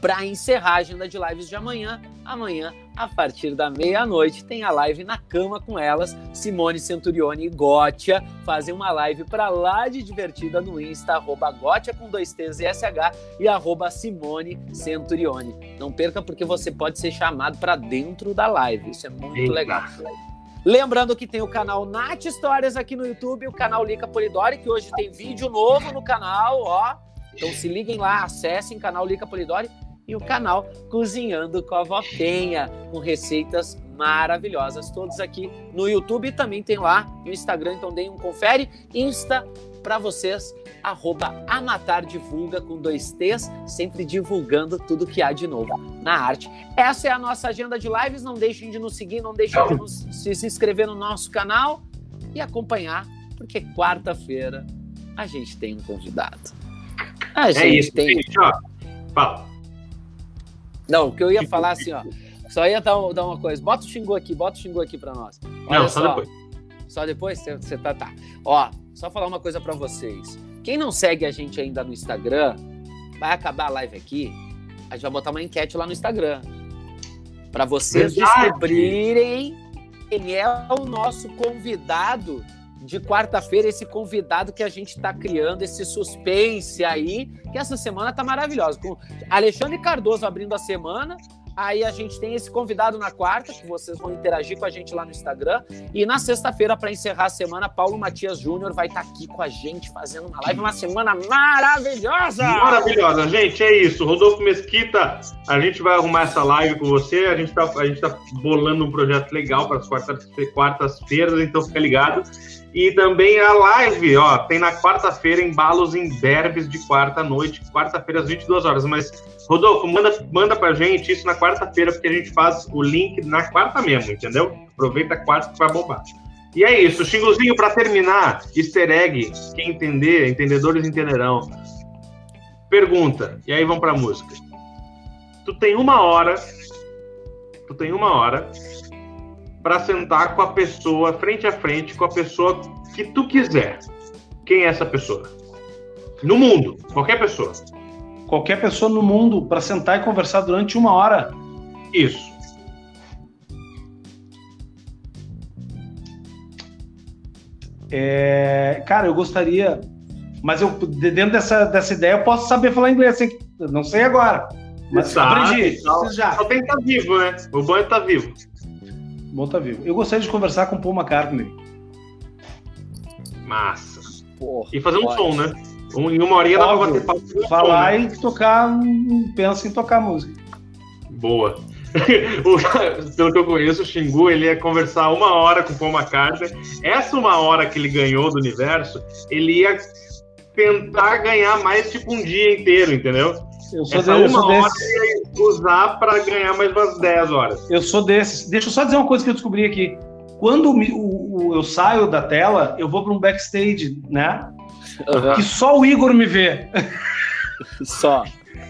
para encerrar a agenda de lives de amanhã, amanhã, a partir da meia-noite, tem a live na cama com elas. Simone Centurione e Gótia fazem uma live para lá de divertida no Insta, arroba Gótia com dois T's e SH e arroba Simone Centurione. Não perca, porque você pode ser chamado para dentro da live. Isso é muito Eita. legal. Lembrando que tem o canal Nath Histórias aqui no YouTube, o canal Lica Polidori, que hoje tem vídeo novo no canal, ó. Então se liguem lá, acessem o canal Lica Polidori e o canal Cozinhando com a Vó Penha, com receitas maravilhosas, todos aqui no YouTube e também tem lá no Instagram, então deem um confere, Insta para vocês, arroba Amatar Divulga com dois T's, sempre divulgando tudo que há de novo na arte. Essa é a nossa agenda de lives, não deixem de nos seguir, não deixem de nos, se, se inscrever no nosso canal e acompanhar, porque quarta-feira a gente tem um convidado. A é gente é isso, tem... Gente, ó. Fala. Não, o que eu ia falar assim, ó. Só ia dar, dar uma coisa. Bota o Xingu aqui, bota o Xingu aqui pra nós. Olha não, só, só depois. Só depois? Você tá, tá. Ó, só falar uma coisa para vocês. Quem não segue a gente ainda no Instagram, vai acabar a live aqui, a gente vai botar uma enquete lá no Instagram. para vocês Verdade. descobrirem quem é o nosso convidado de quarta-feira, esse convidado que a gente está criando, esse suspense aí, que essa semana tá maravilhosa. Com Alexandre Cardoso abrindo a semana, Aí a gente tem esse convidado na quarta, que vocês vão interagir com a gente lá no Instagram. E na sexta-feira, para encerrar a semana, Paulo Matias Júnior vai estar tá aqui com a gente fazendo uma live, uma semana maravilhosa! Maravilhosa, gente, é isso. Rodolfo Mesquita, a gente vai arrumar essa live com você. A gente está tá bolando um projeto legal para as quartas-feiras, então fica ligado. E também a live, ó, tem na quarta-feira embalos em derbys de quarta noite, quarta-feira às 22 horas. Mas, Rodolfo, manda, manda pra gente isso na quarta-feira, porque a gente faz o link na quarta mesmo, entendeu? Aproveita a quarta que vai bombar. E é isso, Xinguzinho, para terminar, easter egg, quem entender, entendedores entenderão. Pergunta, e aí vamos pra música. Tu tem uma hora, tu tem uma hora para sentar com a pessoa, frente a frente, com a pessoa que tu quiser. Quem é essa pessoa? No mundo, qualquer pessoa. Qualquer pessoa no mundo para sentar e conversar durante uma hora. Isso. É, cara, eu gostaria, mas eu dentro dessa, dessa ideia eu posso saber falar inglês, assim, não sei agora. Mas Sabe, aprendi. Só, já. só tem que estar tá vivo, né? O bom é estar tá vivo. Bom tá vivo. Eu gostaria de conversar com o Paul McCartney. Massa. Porra, e fazer um som, né? Um, em uma horinha dá pra bater papo. Falar som, né? e tocar, pensa em tocar música. Boa. [laughs] Pelo que eu conheço, o Xingu, ele ia conversar uma hora com o Paul McCartney. Essa uma hora que ele ganhou do universo, ele ia tentar ganhar mais tipo um dia inteiro, entendeu? Eu sou Essa desse, uma hora desse. usar para ganhar mais umas 10 horas. Eu sou desses. Deixa eu só dizer uma coisa que eu descobri aqui. Quando o, o, eu saio da tela, eu vou para um backstage, né? Uhum. Que só o Igor me vê. [laughs] Só.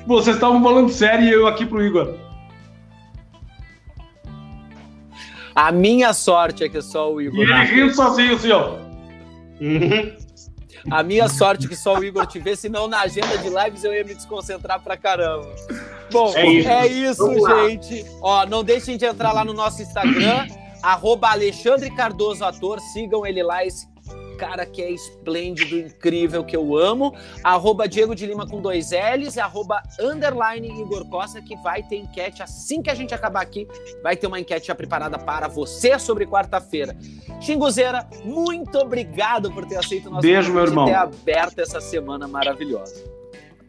Vocês estavam falando sério e eu aqui pro Igor. A minha sorte é que só o Igor. E ele rindo sozinho, assim, ó. Uhum. [laughs] A minha sorte é que só o Igor te vê, senão na agenda de lives eu ia me desconcentrar pra caramba. Bom, é isso, é isso gente. Ó, não deixem de entrar lá no nosso Instagram, [clears throat] arroba Alexandre Cardoso Ator, sigam ele lá, esse cara que é esplêndido, incrível, que eu amo. Arroba Diego de Lima com dois L's e arroba underline Igor Costa, que vai ter enquete assim que a gente acabar aqui. Vai ter uma enquete já preparada para você sobre quarta-feira. Xinguzeira, muito obrigado por ter aceito o nosso Beijo, meu irmão. ter aberto essa semana maravilhosa.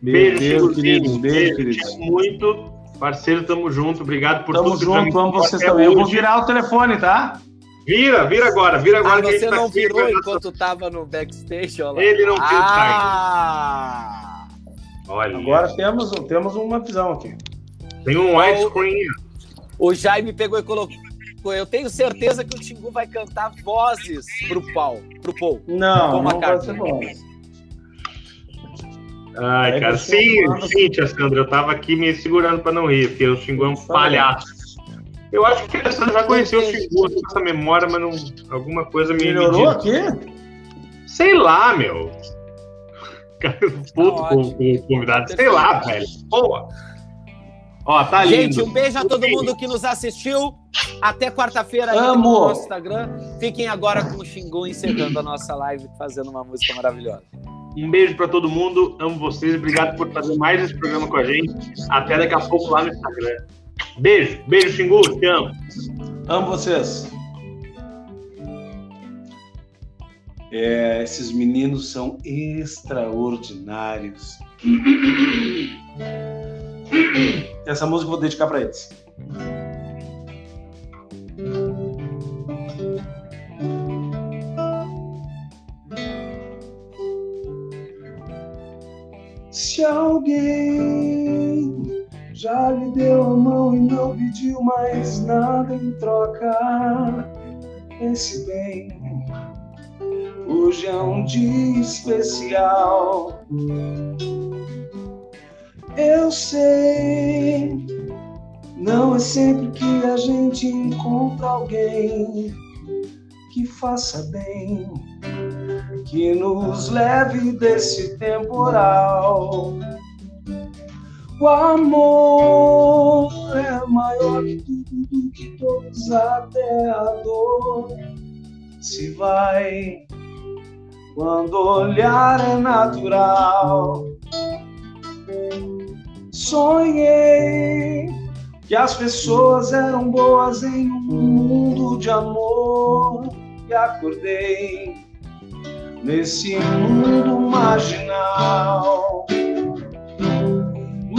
Beijo, beijo querido. Beijo, querido. Muito. Parceiro, tamo junto. Obrigado por tamo tudo. Tamo junto, amo vocês também. Hoje. Eu vou virar o telefone, tá? Vira, vira agora, vira agora. Ah, você tá não virou enquanto tava no backstage, olha lá. Ele não viu, ah. Olha. Agora temos, temos uma visão aqui. Tem um widescreen. O Jaime pegou e colocou. Eu tenho certeza que o Tingu vai cantar vozes pro Paul. Pro Paul. Não, não vai ser bom. Ai, cara, sim, sim, Tia Sandra, eu tava aqui me segurando pra não rir, porque o Xingu é um palhaço. Eu acho que você já conheceu o Xingu, essa memória, mas não, alguma coisa me. Melhorou aqui? Sei lá, meu. Puto com, o convidado. Sei lá, velho. Boa. Ó, tá lindo. Gente, um beijo a todo mundo que nos assistiu. Até quarta-feira aí no nosso Instagram. Fiquem agora com o Xingu encerrando a nossa live, fazendo uma música maravilhosa. Um beijo para todo mundo. Amo vocês. Obrigado por fazer mais esse programa com a gente. Até daqui a pouco lá no Instagram. Beijo, beijo, Xingu, te amo. Amo vocês. É, esses meninos são extraordinários. Essa música eu vou dedicar para eles. Se alguém já lhe deu a mão e não pediu mais nada em troca. Pense bem, hoje é um dia especial. Eu sei, não é sempre que a gente encontra alguém que faça bem, que nos leve desse temporal o amor é maior que tudo que todos até a dor se vai quando olhar é natural. Sonhei que as pessoas eram boas em um mundo de amor e acordei nesse mundo marginal.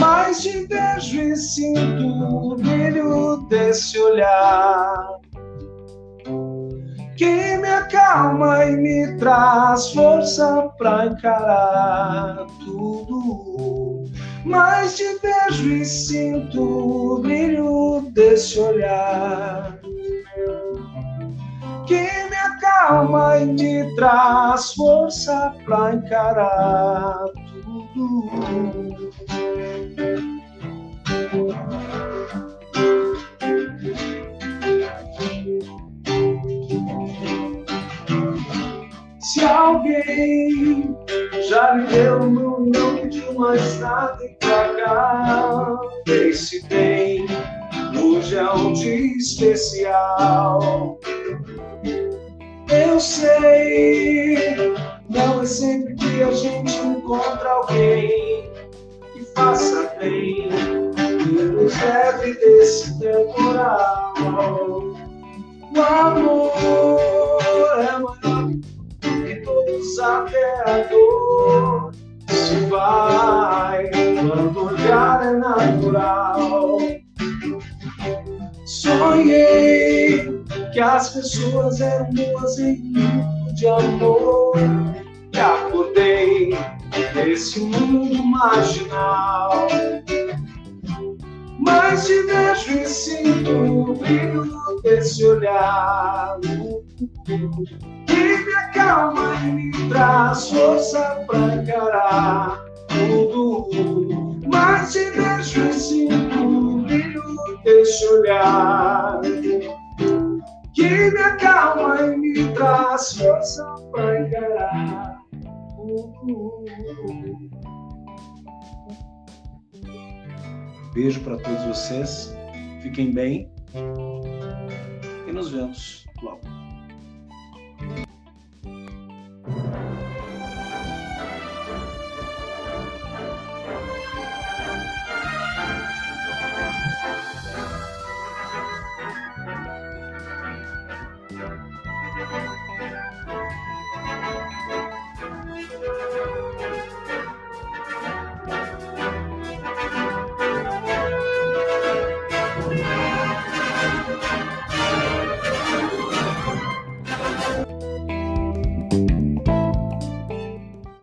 Mas te vejo e sinto o brilho desse olhar que me acalma e me traz força para encarar tudo. Mas te vejo e sinto o brilho desse olhar que me acalma e me traz força para encarar tudo. Se alguém já lhe deu no não pediu mais nada e pra cá, vê hoje é um dia especial. Eu sei, não é sempre que a gente encontra alguém que faça bem e nos leve desse temporal. O amor é todos até a dor se vai quando olhar é natural. Sonhei que as pessoas eram boas em mundo de amor. E acordei nesse mundo marginal. Mas te vejo e sinto o brilho desse olhar me acalma e me traz força pra encarar tudo. Mas te vejo e sinto brilho desse olhar que me acalma e me traz força pra encarar tudo. Beijo para todos vocês. Fiquem bem e nos vemos.